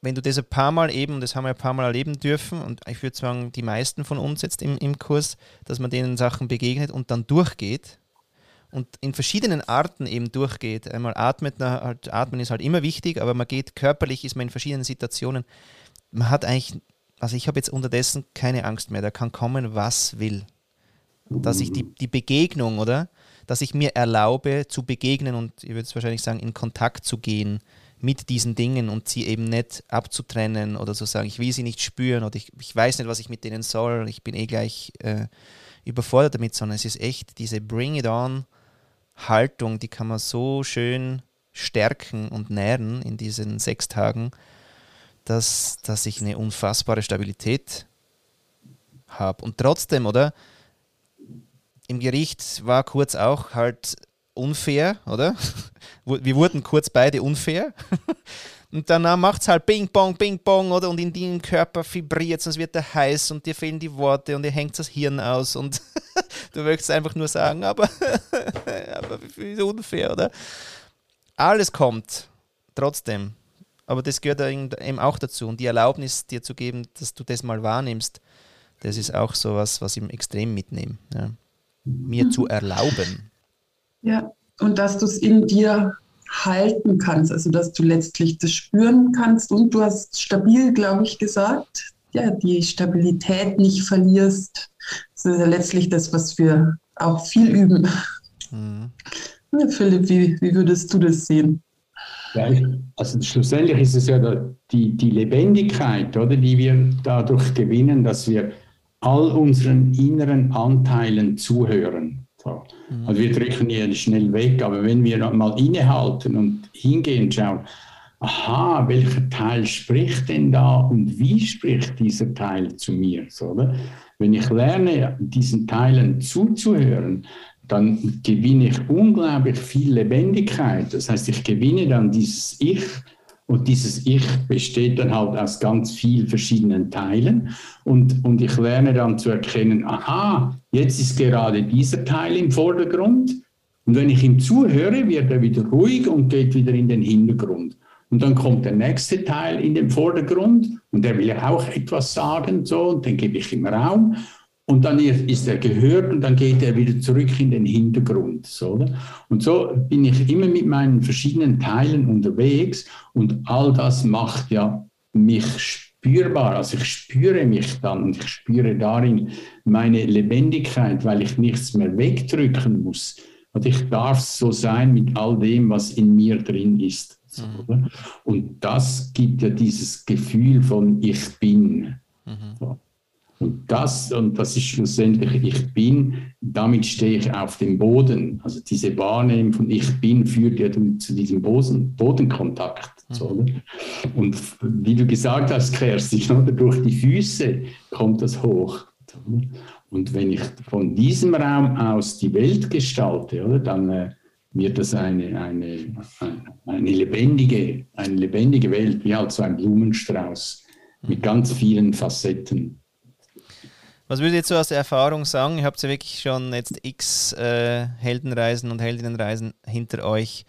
wenn du das ein paar Mal eben, das haben wir ein paar Mal erleben dürfen, und ich würde sagen, die meisten von uns jetzt im, im Kurs, dass man denen Sachen begegnet und dann durchgeht, und in verschiedenen Arten eben durchgeht. Einmal atmet, na, halt, atmen ist halt immer wichtig, aber man geht körperlich, ist man in verschiedenen Situationen. Man hat eigentlich, also ich habe jetzt unterdessen keine Angst mehr, da kann kommen, was will. Dass ich die, die Begegnung, oder? Dass ich mir erlaube zu begegnen und ich würde es wahrscheinlich sagen, in Kontakt zu gehen mit diesen Dingen und sie eben nicht abzutrennen oder zu sagen, ich will sie nicht spüren oder ich, ich weiß nicht, was ich mit denen soll, ich bin eh gleich äh, überfordert damit, sondern es ist echt diese Bring It On Haltung, die kann man so schön stärken und nähren in diesen sechs Tagen, dass, dass ich eine unfassbare Stabilität habe. Und trotzdem, oder? Im Gericht war kurz auch halt unfair, oder? Wir wurden kurz beide unfair. Und dann macht es halt Bing Bong, Bing Bong, oder? Und in deinem Körper vibriert es, es wird er heiß und dir fehlen die Worte und dir hängt das Hirn aus und du möchtest einfach nur sagen, aber, aber wie unfair, oder? Alles kommt, trotzdem. Aber das gehört eben auch dazu. Und die Erlaubnis dir zu geben, dass du das mal wahrnimmst, das ist auch so was, was ich extrem mitnehme. Ja. Mir mhm. zu erlauben. Ja, und dass du es in dir halten kannst, also dass du letztlich das spüren kannst und du hast stabil, glaube ich, gesagt, ja, die Stabilität nicht verlierst. Das ist ja letztlich das, was wir auch viel üben. Mhm. Ja, Philipp, wie, wie würdest du das sehen? Ja, also schlussendlich ist es ja die, die Lebendigkeit, oder, die wir dadurch gewinnen, dass wir all unseren inneren Anteilen zuhören. So. Also wir drücken hier schnell weg, aber wenn wir mal innehalten und hingehen, schauen, aha, welcher Teil spricht denn da und wie spricht dieser Teil zu mir? Oder? Wenn ich lerne, diesen Teilen zuzuhören, dann gewinne ich unglaublich viel Lebendigkeit. Das heißt, ich gewinne dann dieses Ich, und dieses Ich besteht dann halt aus ganz vielen verschiedenen Teilen. Und, und ich lerne dann zu erkennen, aha, jetzt ist gerade dieser Teil im Vordergrund. Und wenn ich ihm zuhöre, wird er wieder ruhig und geht wieder in den Hintergrund. Und dann kommt der nächste Teil in den Vordergrund und der will ja auch etwas sagen, so, und den gebe ich ihm Raum und dann ist er gehört und dann geht er wieder zurück in den Hintergrund. So, und so bin ich immer mit meinen verschiedenen Teilen unterwegs und all das macht ja mich spürbar. Also ich spüre mich dann und ich spüre darin meine Lebendigkeit, weil ich nichts mehr wegdrücken muss. Und ich darf so sein mit all dem, was in mir drin ist. So, mhm. Und das gibt ja dieses Gefühl von Ich bin. Mhm. So. Und das, und das ist schlussendlich ich bin, damit stehe ich auf dem Boden. Also diese Wahrnehmung von ich bin führt ja zu diesem Boden, Bodenkontakt. Mhm. So, und wie du gesagt hast, Kerstin, oder? durch die Füße kommt das hoch. Und wenn ich von diesem Raum aus die Welt gestalte, oder, dann äh, wird das eine, eine, eine, lebendige, eine lebendige Welt, wie halt so ein Blumenstrauß mit ganz vielen Facetten. Was würdet ihr so aus der Erfahrung sagen? Ihr habt ja wirklich schon jetzt x äh, Heldenreisen und Heldinnenreisen hinter euch.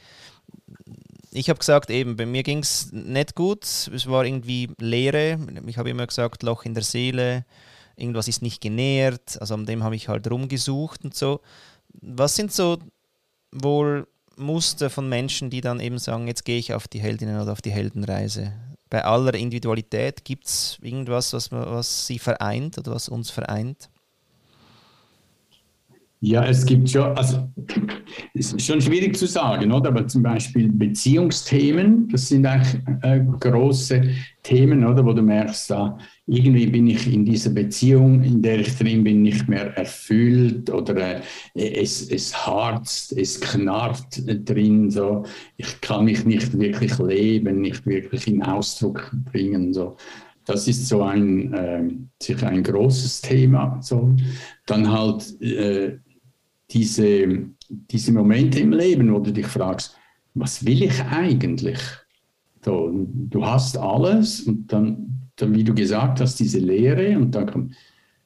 Ich habe gesagt, eben, bei mir ging es nicht gut. Es war irgendwie Leere. Ich habe immer gesagt, Loch in der Seele. Irgendwas ist nicht genährt. Also an dem habe ich halt rumgesucht und so. Was sind so wohl Muster von Menschen, die dann eben sagen, jetzt gehe ich auf die Heldinnen oder auf die Heldenreise? Bei aller Individualität gibt es irgendwas, was, was sie vereint oder was uns vereint? Ja, es gibt schon, also es ist schon schwierig zu sagen, oder? Aber zum Beispiel Beziehungsthemen, das sind eigentlich äh, große Themen, oder? Wo du merkst, da irgendwie bin ich in dieser Beziehung, in der ich drin bin, nicht mehr erfüllt oder äh, es, es harzt, es knarrt drin, so. Ich kann mich nicht wirklich leben, nicht wirklich in Ausdruck bringen, so. Das ist so ein, äh, sicher ein großes Thema. So. Dann halt äh, diese, diese Momente im Leben, wo du dich fragst, was will ich eigentlich? So, du hast alles und dann, dann, wie du gesagt hast, diese Lehre und dann kommt,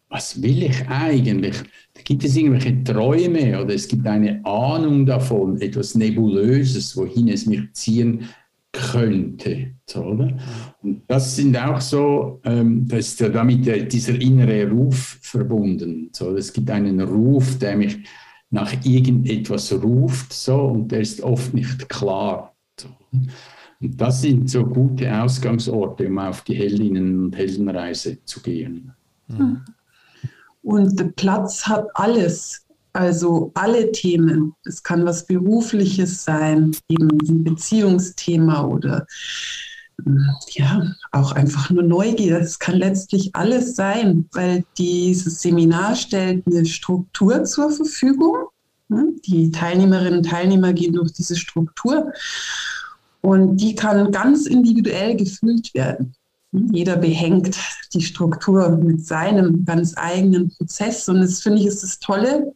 was will ich eigentlich? Da gibt es irgendwelche Träume oder es gibt eine Ahnung davon, etwas Nebulöses, wohin es mich ziehen könnte. So, oder? Und das sind auch so, ähm, da ist ja damit der, dieser innere Ruf verbunden. So, es gibt einen Ruf, der mich nach irgendetwas ruft, so, und der ist oft nicht klar. So. Und das sind so gute Ausgangsorte, um auf die Heldinnen- und Heldenreise zu gehen. Mhm. Und der Platz hat alles, also alle Themen. Es kann was Berufliches sein, eben ein Beziehungsthema oder ja, auch einfach nur Neugier. Es kann letztlich alles sein, weil dieses Seminar stellt eine Struktur zur Verfügung. Die Teilnehmerinnen und Teilnehmer gehen durch diese Struktur und die kann ganz individuell gefüllt werden. Jeder behängt die Struktur mit seinem ganz eigenen Prozess und das finde ich ist das Tolle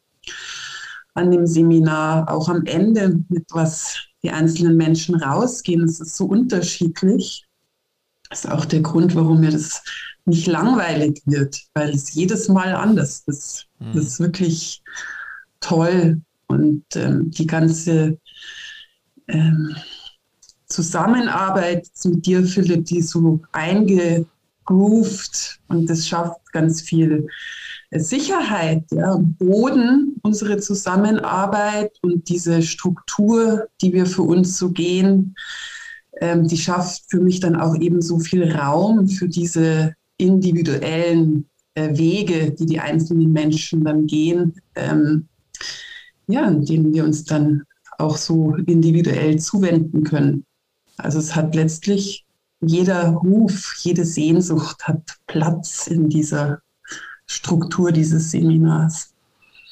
an dem Seminar, auch am Ende mit was die einzelnen Menschen rausgehen. Es ist so unterschiedlich. Das ist auch der Grund, warum mir das nicht langweilig wird, weil es jedes Mal anders ist. Mhm. Das ist wirklich toll. Und ähm, die ganze ähm, Zusammenarbeit mit dir, Philipp, die so eingegroovt und das schafft ganz viel Sicherheit, ja, Boden, unsere Zusammenarbeit und diese Struktur, die wir für uns so gehen, ähm, die schafft für mich dann auch eben so viel Raum für diese individuellen äh, Wege, die die einzelnen Menschen dann gehen, ähm, ja, denen wir uns dann auch so individuell zuwenden können. Also es hat letztlich jeder Ruf, jede Sehnsucht hat Platz in dieser Struktur dieses Seminars.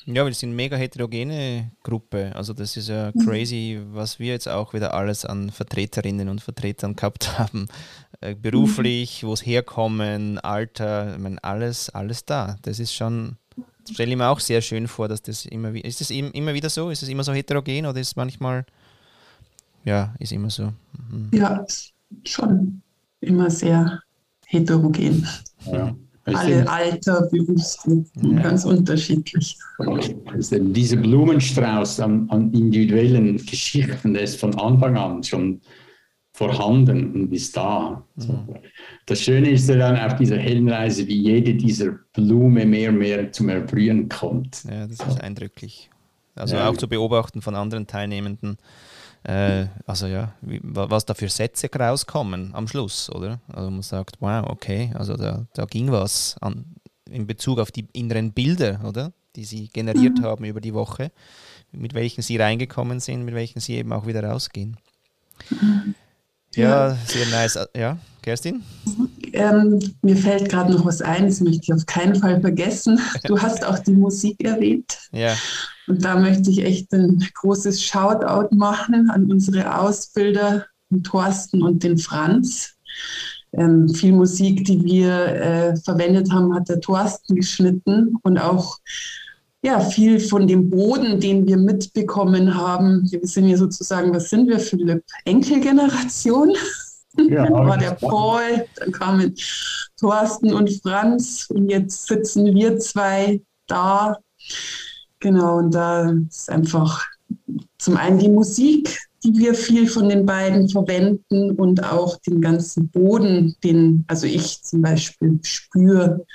Ja, wir sind eine mega heterogene Gruppe. Also das ist ja mhm. crazy, was wir jetzt auch wieder alles an Vertreterinnen und Vertretern gehabt haben. Äh, beruflich, mhm. wo es herkommen, Alter, ich meine, alles, alles da. Das ist schon, stelle ich mir auch sehr schön vor, dass das immer wieder, ist das immer wieder so? Ist es immer so heterogen oder ist es manchmal, ja, ist immer so? Mhm. Ja, schon immer sehr heterogen. Ja. Alle Alter, Berufsgruppen, ja. ganz unterschiedlich. Also dieser Blumenstrauß an, an, individuellen Geschichten, der ist von Anfang an schon vorhanden und ist da. Mhm. Das Schöne ist ja dann auf dieser Heldenreise, wie jede dieser Blume mehr und mehr zum Erblühen kommt. Ja, das ist eindrücklich. Also ja. auch zu beobachten von anderen Teilnehmenden. Äh, also ja, wie, was da für Sätze rauskommen am Schluss, oder? Also man sagt, wow, okay, also da, da ging was an, in Bezug auf die inneren Bilder, oder? Die sie generiert mhm. haben über die Woche, mit welchen sie reingekommen sind, mit welchen sie eben auch wieder rausgehen. Mhm. Ja, sehr nice. Ja, Kerstin? ähm, mir fällt gerade noch was ein, das möchte ich auf keinen Fall vergessen. Du hast auch die Musik erwähnt. Ja. Und da möchte ich echt ein großes Shoutout machen an unsere Ausbilder, den Thorsten und den Franz. Ähm, viel Musik, die wir äh, verwendet haben, hat der Thorsten geschnitten und auch ja, viel von dem Boden, den wir mitbekommen haben. Wir sind ja sozusagen, was sind wir, Philipp? Enkelgeneration? Ja, dann war der Paul, dann kamen Thorsten und Franz und jetzt sitzen wir zwei da. Genau, und da ist einfach zum einen die Musik, die wir viel von den beiden verwenden und auch den ganzen Boden, den also ich zum Beispiel spüre,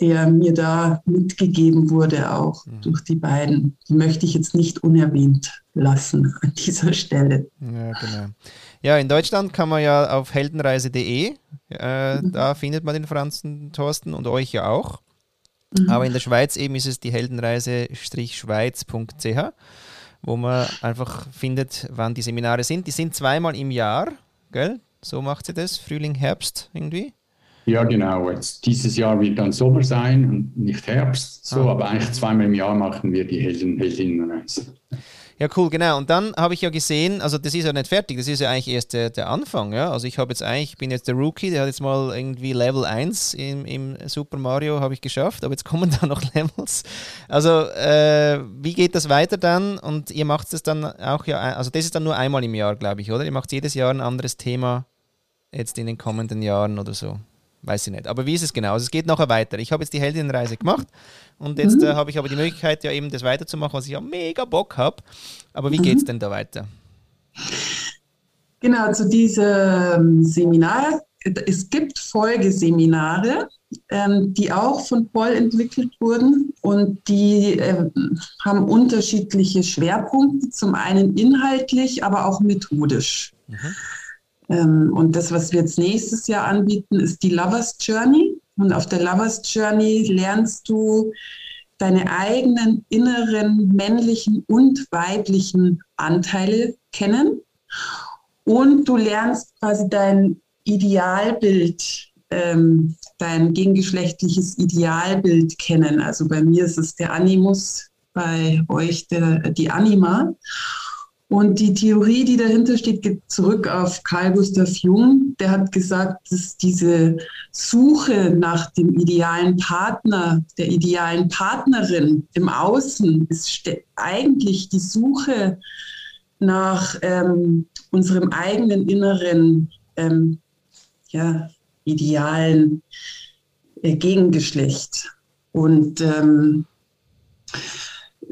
der mir da mitgegeben wurde, auch mhm. durch die beiden. Die möchte ich jetzt nicht unerwähnt lassen an dieser Stelle. Ja, genau. Ja, in Deutschland kann man ja auf heldenreise.de, äh, mhm. da findet man den Franzen Thorsten und euch ja auch. Mhm. Aber in der Schweiz eben ist es die heldenreise-schweiz.ch, wo man einfach findet, wann die Seminare sind. Die sind zweimal im Jahr, gell? So macht sie das, Frühling, Herbst irgendwie. Ja, genau. Jetzt, dieses Jahr wird dann Sommer sein und nicht Herbst, so, ah. aber eigentlich zweimal im Jahr machen wir die Helden, Heldinnenreise. Ja, cool, genau. Und dann habe ich ja gesehen, also das ist ja nicht fertig, das ist ja eigentlich erst der, der Anfang, ja. Also ich habe jetzt eigentlich, ich bin jetzt der Rookie, der hat jetzt mal irgendwie Level 1 im, im Super Mario habe ich geschafft, aber jetzt kommen da noch Levels. Also äh, wie geht das weiter dann? Und ihr macht es dann auch ja, also das ist dann nur einmal im Jahr, glaube ich, oder? Ihr macht jedes Jahr ein anderes Thema jetzt in den kommenden Jahren oder so. Weiß ich nicht. Aber wie ist es genau? Also es geht nachher weiter. Ich habe jetzt die Heldinnenreise gemacht und jetzt mhm. äh, habe ich aber die Möglichkeit, ja eben das weiterzumachen, was ich ja mega Bock habe. Aber wie mhm. geht es denn da weiter? Genau, zu diesem Seminar. Es gibt Folgeseminare, ähm, die auch von Paul entwickelt wurden und die äh, haben unterschiedliche Schwerpunkte, zum einen inhaltlich, aber auch methodisch. Mhm. Ähm, und das, was wir jetzt nächstes Jahr anbieten, ist die Lovers Journey. Und auf der Lovers Journey lernst du deine eigenen inneren männlichen und weiblichen Anteile kennen. Und du lernst quasi dein Idealbild, ähm, dein gegengeschlechtliches Idealbild kennen. Also bei mir ist es der Animus, bei euch der, die Anima. Und die Theorie, die dahinter steht, geht zurück auf Carl Gustav Jung. Der hat gesagt, dass diese Suche nach dem idealen Partner, der idealen Partnerin im Außen, ist eigentlich die Suche nach ähm, unserem eigenen inneren ähm, ja, idealen äh, Gegengeschlecht. Und ähm,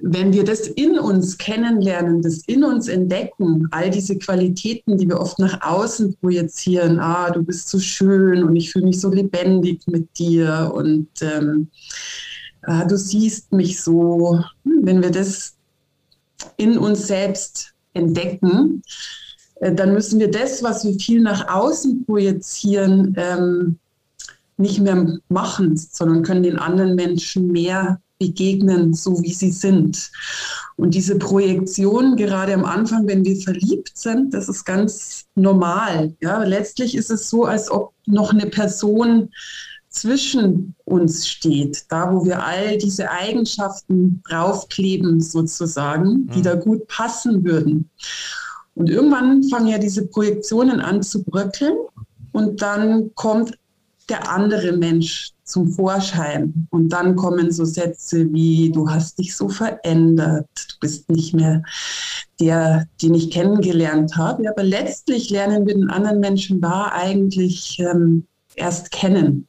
wenn wir das in uns kennenlernen, das in uns entdecken, all diese Qualitäten, die wir oft nach außen projizieren, ah, du bist so schön und ich fühle mich so lebendig mit dir und ähm, ah, du siehst mich so, hm, wenn wir das in uns selbst entdecken, äh, dann müssen wir das, was wir viel nach außen projizieren, ähm, nicht mehr machen, sondern können den anderen Menschen mehr begegnen, so wie sie sind. Und diese Projektion, gerade am Anfang, wenn wir verliebt sind, das ist ganz normal. Ja, letztlich ist es so, als ob noch eine Person zwischen uns steht, da wo wir all diese Eigenschaften draufkleben sozusagen, die mhm. da gut passen würden. Und irgendwann fangen ja diese Projektionen an zu bröckeln und dann kommt der andere Mensch zum Vorschein. Und dann kommen so Sätze wie, du hast dich so verändert, du bist nicht mehr der, den ich kennengelernt habe. Aber letztlich lernen wir den anderen Menschen da eigentlich ähm, erst kennen.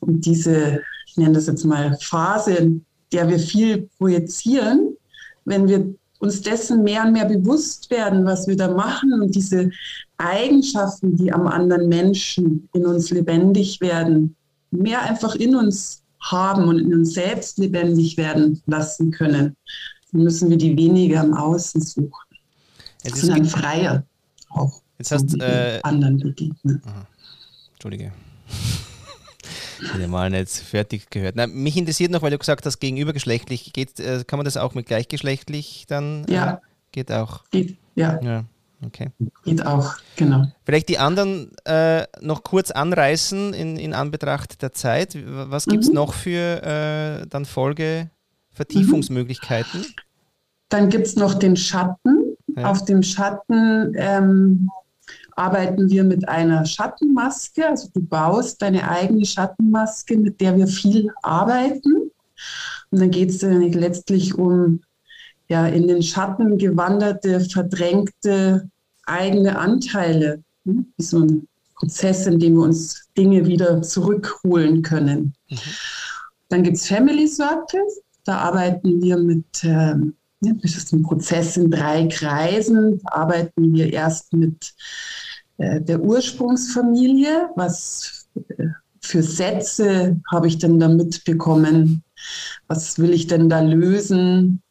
Und diese, ich nenne das jetzt mal Phase, in der wir viel projizieren, wenn wir uns dessen mehr und mehr bewusst werden, was wir da machen und diese Eigenschaften, die am anderen Menschen in uns lebendig werden, mehr einfach in uns haben und in uns selbst lebendig werden lassen können, dann müssen wir die weniger im Außen suchen. Jetzt sind dann freier auch. Jetzt hast äh, anderen begegnen. Entschuldige. Ich habe mal nicht fertig gehört. Na, mich interessiert noch, weil du gesagt hast, gegenübergeschlechtlich, geht, äh, kann man das auch mit gleichgeschlechtlich dann? Ja. Äh, geht auch. Geht, ja. ja. Okay. Geht auch, genau. Vielleicht die anderen äh, noch kurz anreißen in, in Anbetracht der Zeit. Was gibt es mhm. noch für äh, dann Folgevertiefungsmöglichkeiten? Mhm. Dann gibt es noch den Schatten. Ja. Auf dem Schatten ähm, arbeiten wir mit einer Schattenmaske. Also du baust deine eigene Schattenmaske, mit der wir viel arbeiten. Und dann geht es letztlich um ja, in den Schatten gewanderte, verdrängte eigene Anteile. Wie so ein Prozess, in dem wir uns Dinge wieder zurückholen können. Mhm. Dann gibt es Family Circles. Da arbeiten wir mit, ähm, das ist ein Prozess in drei Kreisen. Da arbeiten wir erst mit äh, der Ursprungsfamilie. Was äh, für Sätze habe ich denn da mitbekommen? Was will ich denn da lösen?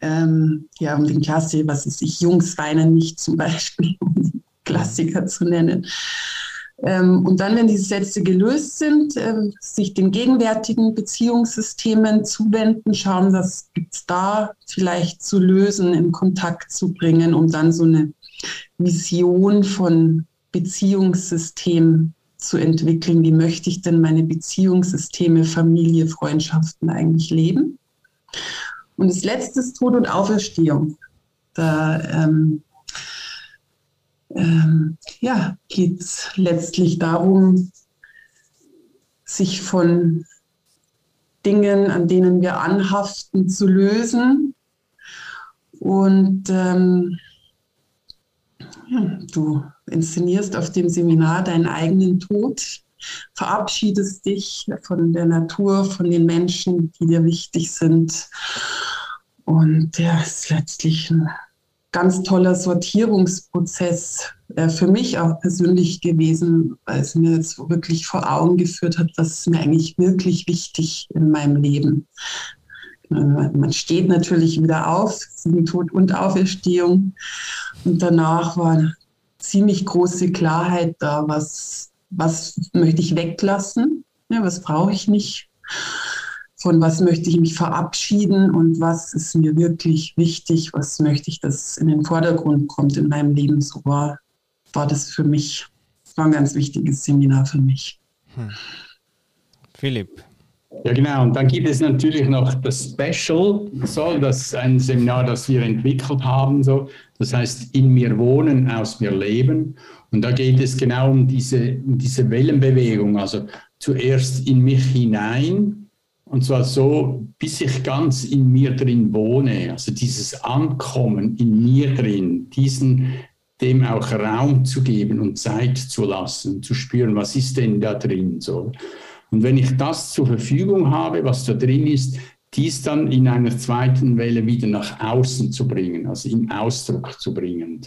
Ähm, ja, um den Klassiker, was ist ich, Jungs weinen nicht zum Beispiel, um den Klassiker zu nennen. Ähm, und dann, wenn diese Sätze gelöst sind, äh, sich den gegenwärtigen Beziehungssystemen zuwenden, schauen, was gibt es da vielleicht zu lösen, in Kontakt zu bringen, um dann so eine Vision von Beziehungssystem zu entwickeln. Wie möchte ich denn meine Beziehungssysteme, Familie, Freundschaften eigentlich leben? Und das letzte ist Tod und Auferstehung. Da ähm, ähm, ja, geht es letztlich darum, sich von Dingen, an denen wir anhaften, zu lösen. Und ähm, ja, du inszenierst auf dem Seminar deinen eigenen Tod, verabschiedest dich von der Natur, von den Menschen, die dir wichtig sind und der ist letztlich ein ganz toller Sortierungsprozess äh, für mich auch persönlich gewesen, weil es mir jetzt wirklich vor Augen geführt hat, was mir eigentlich wirklich wichtig in meinem Leben. Äh, man steht natürlich wieder auf, sieben Tod und Auferstehung. Und danach war ziemlich große Klarheit da, was, was möchte ich weglassen, ja, was brauche ich nicht von was möchte ich mich verabschieden und was ist mir wirklich wichtig, was möchte ich, dass in den Vordergrund kommt in meinem Leben. So war, war das für mich, war ein ganz wichtiges Seminar für mich. Hm. Philipp. Ja, genau. Und dann gibt es natürlich noch das Special, so, das ist ein Seminar, das wir entwickelt haben. So. Das heißt, in mir wohnen, aus mir leben. Und da geht es genau um diese, um diese Wellenbewegung. Also zuerst in mich hinein, und zwar so, bis ich ganz in mir drin wohne, also dieses Ankommen in mir drin, diesen, dem auch Raum zu geben und Zeit zu lassen, zu spüren, was ist denn da drin so. Und wenn ich das zur Verfügung habe, was da drin ist, dies dann in einer zweiten Welle wieder nach außen zu bringen, also in Ausdruck zu bringen.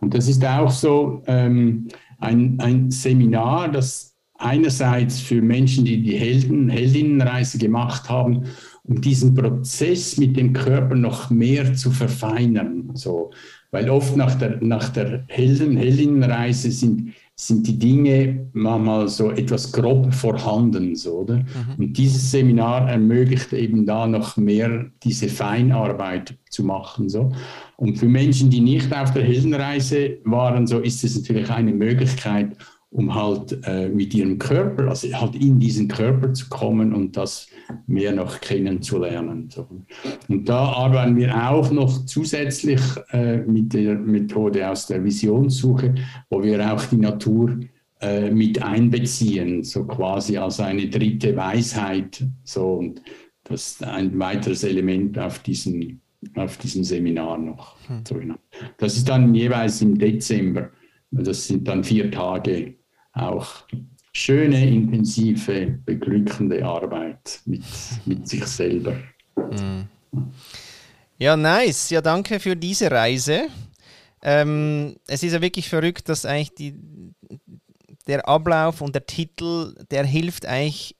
Und das ist auch so ähm, ein, ein Seminar, das einerseits für Menschen, die die Helden, Heldinnenreise gemacht haben, um diesen Prozess mit dem Körper noch mehr zu verfeinern. So. Weil oft nach der, nach der Helden, Heldinnenreise sind, sind die Dinge manchmal so etwas grob vorhanden. So, oder? Mhm. Und dieses Seminar ermöglicht eben da noch mehr diese Feinarbeit zu machen. So. Und für Menschen, die nicht auf der Heldenreise waren, so ist es natürlich eine Möglichkeit, um halt äh, mit ihrem Körper, also halt in diesen Körper zu kommen und das mehr noch kennenzulernen. So. Und da arbeiten wir auch noch zusätzlich äh, mit der Methode aus der Visionssuche, wo wir auch die Natur äh, mit einbeziehen, so quasi als eine dritte Weisheit. So. Und das ist ein weiteres Element auf diesem, auf diesem Seminar noch. Hm. So, genau. Das ist dann jeweils im Dezember. Das sind dann vier Tage auch schöne, intensive, beglückende Arbeit mit, mit sich selber. Mhm. Ja, nice. Ja, danke für diese Reise. Ähm, es ist ja wirklich verrückt, dass eigentlich die, der Ablauf und der Titel, der hilft eigentlich,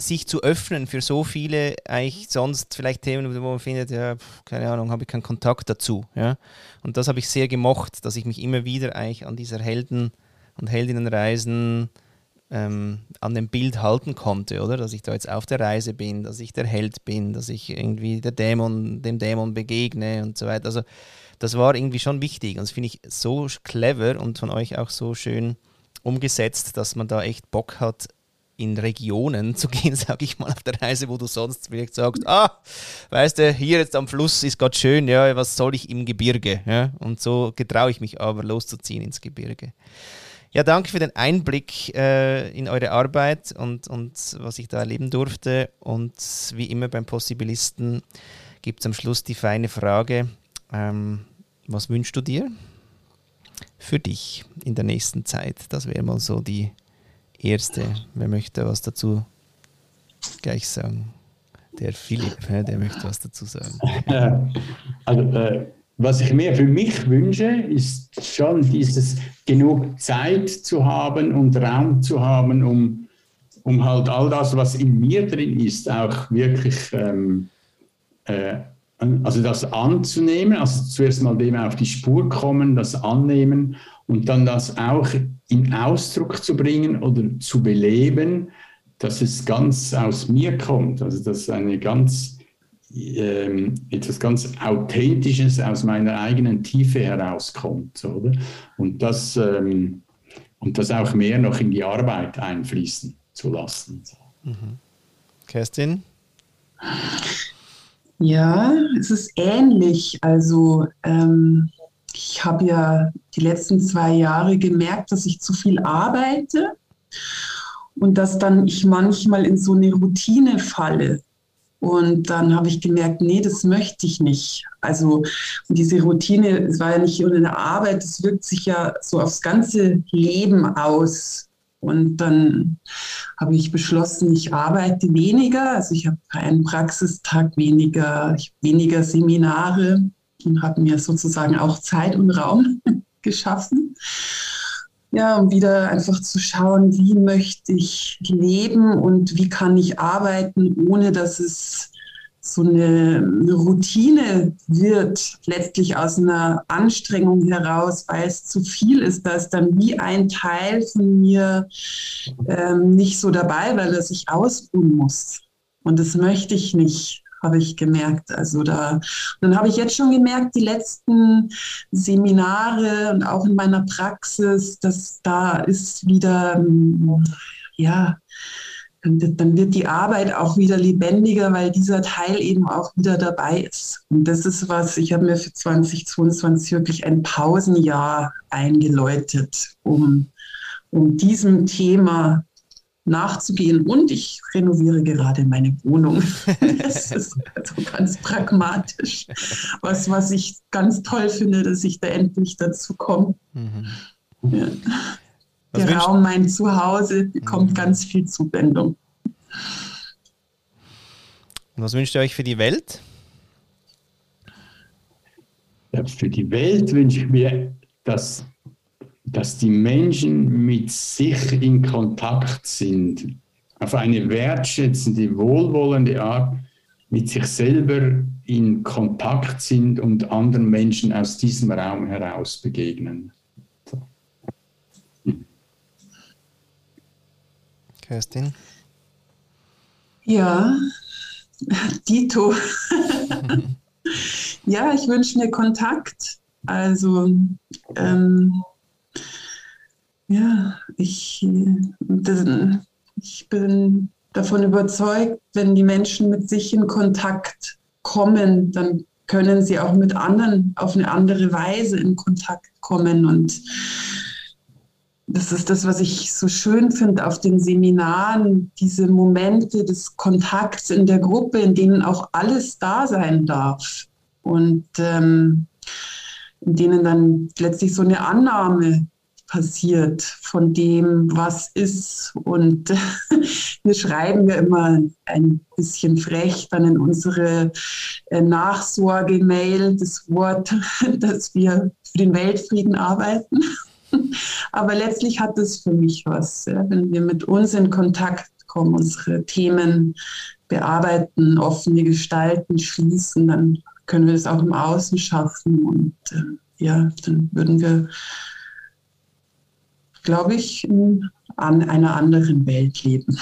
sich zu öffnen für so viele eigentlich sonst vielleicht Themen, wo man findet, ja, keine Ahnung, habe ich keinen Kontakt dazu. Ja? Und das habe ich sehr gemocht, dass ich mich immer wieder eigentlich an dieser Helden- und Heldinnenreisen ähm, an dem Bild halten konnte, oder? Dass ich da jetzt auf der Reise bin, dass ich der Held bin, dass ich irgendwie der Dämon, dem Dämon begegne und so weiter. Also das war irgendwie schon wichtig. Und das finde ich so clever und von euch auch so schön umgesetzt, dass man da echt Bock hat, in Regionen zu gehen, sage ich mal, auf der Reise, wo du sonst vielleicht sagst, ah, weißt du, hier jetzt am Fluss ist gerade schön, ja, was soll ich im Gebirge? Ja? Und so getraue ich mich aber loszuziehen ins Gebirge. Ja, danke für den Einblick äh, in eure Arbeit und, und was ich da erleben durfte. Und wie immer beim Possibilisten gibt es am Schluss die feine Frage, ähm, was wünschst du dir für dich in der nächsten Zeit? Das wäre mal so die erste. Wer möchte was dazu gleich sagen? Der Philipp, der möchte was dazu sagen. Also, äh, was ich mir für mich wünsche, ist schon dieses genug Zeit zu haben und Raum zu haben, um, um halt all das, was in mir drin ist, auch wirklich ähm, äh, also das anzunehmen, also zuerst mal dem auf die Spur kommen, das annehmen und dann das auch in Ausdruck zu bringen oder zu beleben, dass es ganz aus mir kommt, also dass eine ganz ähm, etwas ganz Authentisches aus meiner eigenen Tiefe herauskommt, oder? Und das ähm, und das auch mehr noch in die Arbeit einfließen zu lassen. Mhm. Kerstin? Ja, es ist ähnlich. Also ähm, ich habe ja die letzten zwei Jahre gemerkt, dass ich zu viel arbeite und dass dann ich manchmal in so eine Routine falle. Und dann habe ich gemerkt, nee, das möchte ich nicht. Also diese Routine, es war ja nicht nur eine Arbeit, es wirkt sich ja so aufs ganze Leben aus. Und dann habe ich beschlossen, ich arbeite weniger. Also ich habe einen Praxistag weniger, weniger Seminare und habe mir sozusagen auch Zeit und Raum geschaffen. Ja, um wieder einfach zu schauen, wie möchte ich leben und wie kann ich arbeiten, ohne dass es so eine, Routine wird, letztlich aus einer Anstrengung heraus, weil es zu viel ist, da ist dann wie ein Teil von mir ähm, nicht so dabei, weil er sich ausruhen muss. Und das möchte ich nicht, habe ich gemerkt. Also da, dann habe ich jetzt schon gemerkt, die letzten Seminare und auch in meiner Praxis, dass da ist wieder, ja, dann wird die Arbeit auch wieder lebendiger, weil dieser Teil eben auch wieder dabei ist. Und das ist was, ich habe mir für 2022 wirklich ein Pausenjahr eingeläutet, um, um diesem Thema nachzugehen. Und ich renoviere gerade meine Wohnung. Das ist also ganz pragmatisch. Was, was ich ganz toll finde, dass ich da endlich dazu komme. Mhm. Ja. Der Raum, mein Zuhause, bekommt mhm. ganz viel Zuwendung. Und was wünscht ihr euch für die Welt? Ja, für die Welt wünsche ich mir, dass, dass die Menschen mit sich in Kontakt sind, auf eine wertschätzende, wohlwollende Art mit sich selber in Kontakt sind und anderen Menschen aus diesem Raum heraus begegnen. Kerstin? Ja, Dito. ja, ich wünsche mir Kontakt. Also, ähm, ja, ich, das, ich bin davon überzeugt, wenn die Menschen mit sich in Kontakt kommen, dann können sie auch mit anderen auf eine andere Weise in Kontakt kommen. Und das ist das, was ich so schön finde auf den Seminaren, diese Momente des Kontakts in der Gruppe, in denen auch alles da sein darf und ähm, in denen dann letztlich so eine Annahme passiert von dem, was ist. Und wir schreiben ja immer ein bisschen frech dann in unsere äh, Nachsorge-Mail das Wort, dass wir für den Weltfrieden arbeiten. Aber letztlich hat es für mich was, wenn wir mit uns in Kontakt kommen, unsere Themen bearbeiten, offene gestalten, schließen, dann können wir das auch im Außen schaffen und äh, ja, dann würden wir, glaube ich, in an einer anderen Welt leben.